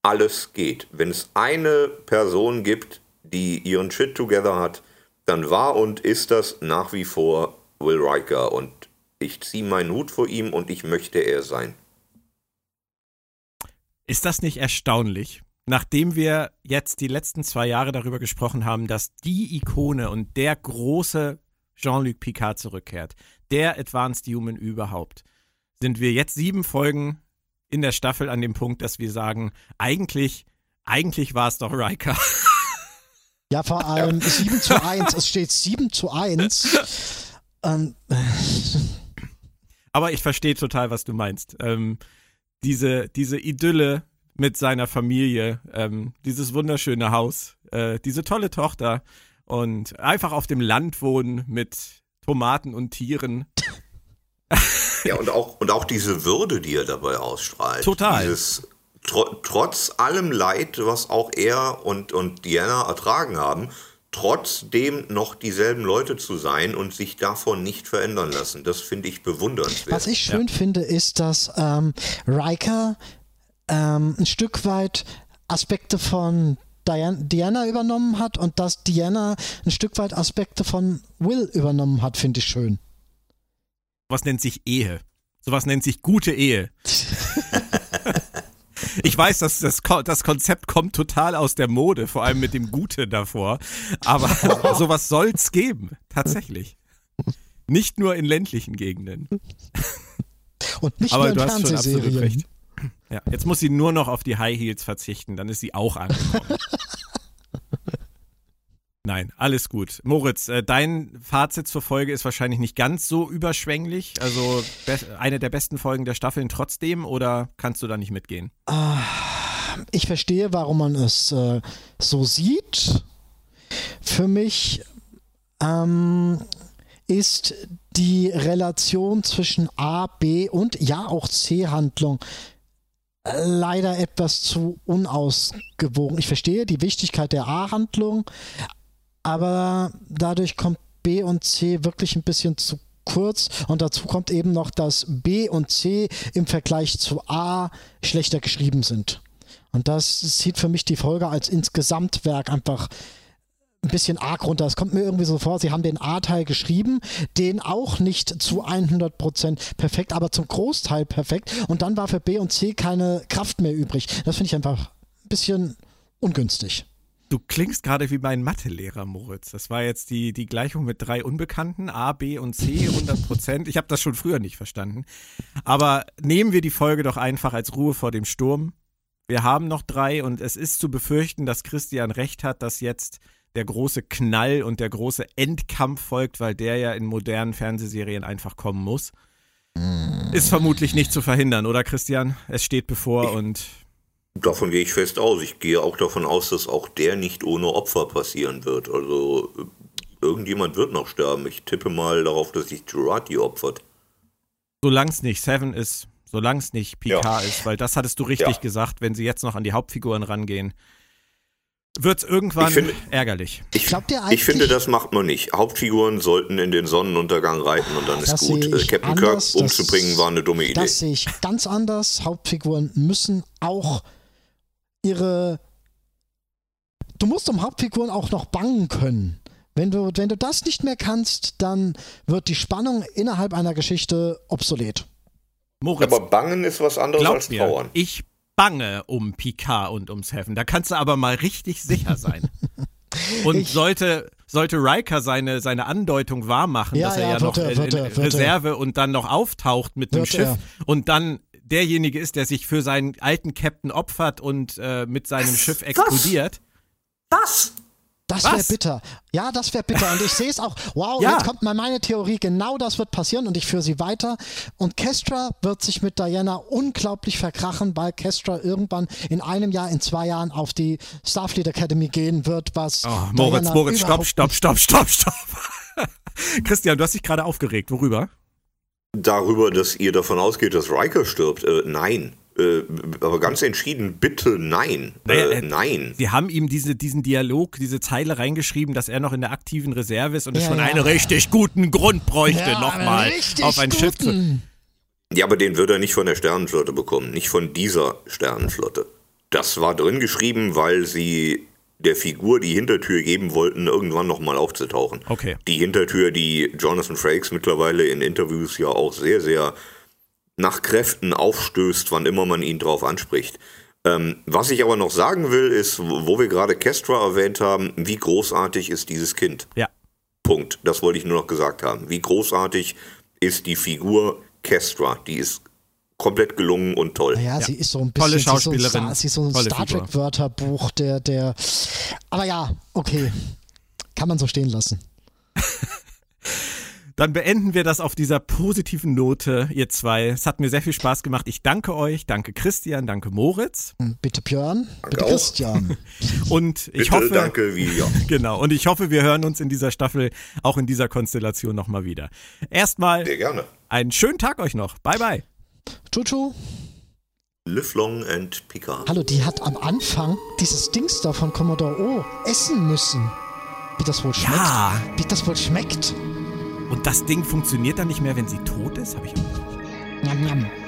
alles geht. Wenn es eine Person gibt, die ihren Shit together hat, dann war und ist das nach wie vor Will Riker. Und ich ziehe meinen Hut vor ihm und ich möchte er sein. Ist das nicht erstaunlich? Nachdem wir jetzt die letzten zwei Jahre darüber gesprochen haben, dass die Ikone und der große Jean-Luc Picard zurückkehrt, der Advanced Human überhaupt, sind wir jetzt sieben Folgen in der Staffel an dem Punkt, dass wir sagen, eigentlich, eigentlich war es doch Riker. Ja, vor allem 7 zu 1. Es steht 7 zu 1. Ähm, Aber ich verstehe total, was du meinst. Ähm, diese, diese Idylle mit seiner Familie, ähm, dieses wunderschöne Haus, äh, diese tolle Tochter und einfach auf dem Land wohnen mit Tomaten und Tieren. Ja, und auch, und auch diese Würde, die er dabei ausstrahlt. Total. Dieses, tro trotz allem Leid, was auch er und, und Diana ertragen haben, trotzdem noch dieselben Leute zu sein und sich davon nicht verändern lassen. Das finde ich bewundernswert. was ich schön finde, ist, dass ähm, Riker ähm, ein Stück weit Aspekte von Diana, Diana übernommen hat und dass Diana ein Stück weit Aspekte von Will übernommen hat, finde ich schön. Was nennt sich Ehe? Sowas nennt sich gute Ehe. Ich weiß, dass das, das Konzept kommt total aus der Mode, vor allem mit dem Gute davor. Aber sowas soll's geben, tatsächlich. Nicht nur in ländlichen Gegenden. Und nicht Aber nur in du hast schon absolut recht. Ja, jetzt muss sie nur noch auf die High Heels verzichten, dann ist sie auch angekommen. Nein, alles gut. Moritz, äh, dein Fazit zur Folge ist wahrscheinlich nicht ganz so überschwänglich. Also eine der besten Folgen der Staffeln trotzdem oder kannst du da nicht mitgehen? Ich verstehe, warum man es äh, so sieht. Für mich ähm, ist die Relation zwischen A, B und ja auch C-Handlung leider etwas zu unausgewogen. Ich verstehe die Wichtigkeit der A-Handlung, aber dadurch kommt B und C wirklich ein bisschen zu kurz und dazu kommt eben noch, dass B und C im Vergleich zu A schlechter geschrieben sind. Und das zieht für mich die Folge als Insgesamtwerk einfach ein bisschen arg runter. Es kommt mir irgendwie so vor, sie haben den A-Teil geschrieben, den auch nicht zu 100% perfekt, aber zum Großteil perfekt. Und dann war für B und C keine Kraft mehr übrig. Das finde ich einfach ein bisschen ungünstig. Du klingst gerade wie mein Mathelehrer, Moritz. Das war jetzt die, die Gleichung mit drei Unbekannten, A, B und C, 100 Prozent. Ich habe das schon früher nicht verstanden. Aber nehmen wir die Folge doch einfach als Ruhe vor dem Sturm. Wir haben noch drei und es ist zu befürchten, dass Christian recht hat, dass jetzt der große Knall und der große Endkampf folgt, weil der ja in modernen Fernsehserien einfach kommen muss. Ist vermutlich nicht zu verhindern, oder Christian? Es steht bevor und Davon gehe ich fest aus. Ich gehe auch davon aus, dass auch der nicht ohne Opfer passieren wird. Also irgendjemand wird noch sterben. Ich tippe mal darauf, dass sich Jurati opfert. Solange es nicht Seven ist, solange es nicht Picard Ja. ist, weil das hattest du richtig Ja. gesagt, wenn sie jetzt noch an die Hauptfiguren rangehen. Wird es irgendwann Ich finde- ärgerlich. Ich, Glaubt ihr ich finde, das macht man nicht. Hauptfiguren sollten in den Sonnenuntergang reiten und dann ist Das gut. sehe Äh, Captain anders, Kirk das- umzubringen war eine dumme Idee. Das sehe ich ganz anders. Hauptfiguren müssen auch ihre. Du musst um Hauptfiguren auch noch bangen können. Wenn du, wenn du das nicht mehr kannst, dann wird die Spannung innerhalb einer Geschichte obsolet. Moritz, Aber Bangen ist was anderes als mir, Trauern. ich bange um Picard und ums Heaven. Da kannst du aber mal richtig sicher sein. Und Ich- sollte, sollte Riker seine, seine Andeutung wahrmachen, Ja, dass er ja, ja, noch er, in, in er, er. Reserve und dann noch auftaucht mit dem Schiff er. und dann derjenige ist, der sich für seinen alten Captain opfert und äh, mit seinem Was? Schiff explodiert. Was? Das wäre bitter. Ja, das wäre bitter. Und ich sehe es auch. Wow, Ja. jetzt kommt mal meine Theorie. Genau das wird passieren und ich führe sie weiter. Und Kestra wird sich mit Diana unglaublich verkrachen, weil Kestra irgendwann in einem Jahr, in zwei Jahren auf die Starfleet Academy gehen wird, was. Oh, Moritz, Diana Moritz, stopp, stopp, stopp, stopp, stopp. Christian, du hast dich gerade aufgeregt. Worüber? Darüber, dass ihr davon ausgeht, dass Riker stirbt. Äh, nein. Äh, aber ganz entschieden, bitte nein. Naja, Äh, äh, nein. Sie haben ihm diese, diesen Dialog, diese Zeile reingeschrieben, dass er noch in der aktiven Reserve ist und es Ja, schon ja. einen richtig guten Grund bräuchte, Ja, nochmal auf ein Schiff zu. guten. Ja, aber den wird er nicht von der Sternenflotte bekommen, nicht von dieser Sternenflotte. Das war drin geschrieben, weil sie der Figur die Hintertür geben wollten, irgendwann nochmal aufzutauchen. Okay. Die Hintertür, die Jonathan Frakes mittlerweile in Interviews ja auch sehr, sehr nach Kräften aufstößt, wann immer man ihn drauf anspricht. Ähm, was ich aber noch sagen will, ist, wo wir gerade Kestra erwähnt haben, wie großartig ist dieses Kind. Ja. Punkt. Das wollte ich nur noch gesagt haben. Wie großartig ist die Figur Kestra. Die ist komplett gelungen und toll. Naja, Ja. sie ist so ein Tolle bisschen. Schauspielerin, Sie ist so ein, Star, sie ist so ein tolle Star Figur. Trek-Wörterbuch, der, der. Aber ja, okay. Kann man so stehen lassen. Dann beenden wir das auf dieser positiven Note, ihr zwei. Es hat mir sehr viel Spaß gemacht. Ich danke euch, danke Christian, danke Moritz. Bitte Björn, bitte auch. Christian. Und ich Bitte, hoffe, danke, wie ja. genau, und ich hoffe, wir hören uns in dieser Staffel, auch in dieser Konstellation nochmal wieder. Erstmal Sehr gerne. einen schönen Tag euch noch. Bye, bye. Chuchu, Live long and Picard. hallo, die hat am Anfang dieses Dings da von Commodore O essen müssen. Wie das wohl schmeckt. Ja. Wie das wohl schmeckt. Und das Ding funktioniert dann nicht mehr, wenn sie tot ist? Habe ich auch. Njam, njam.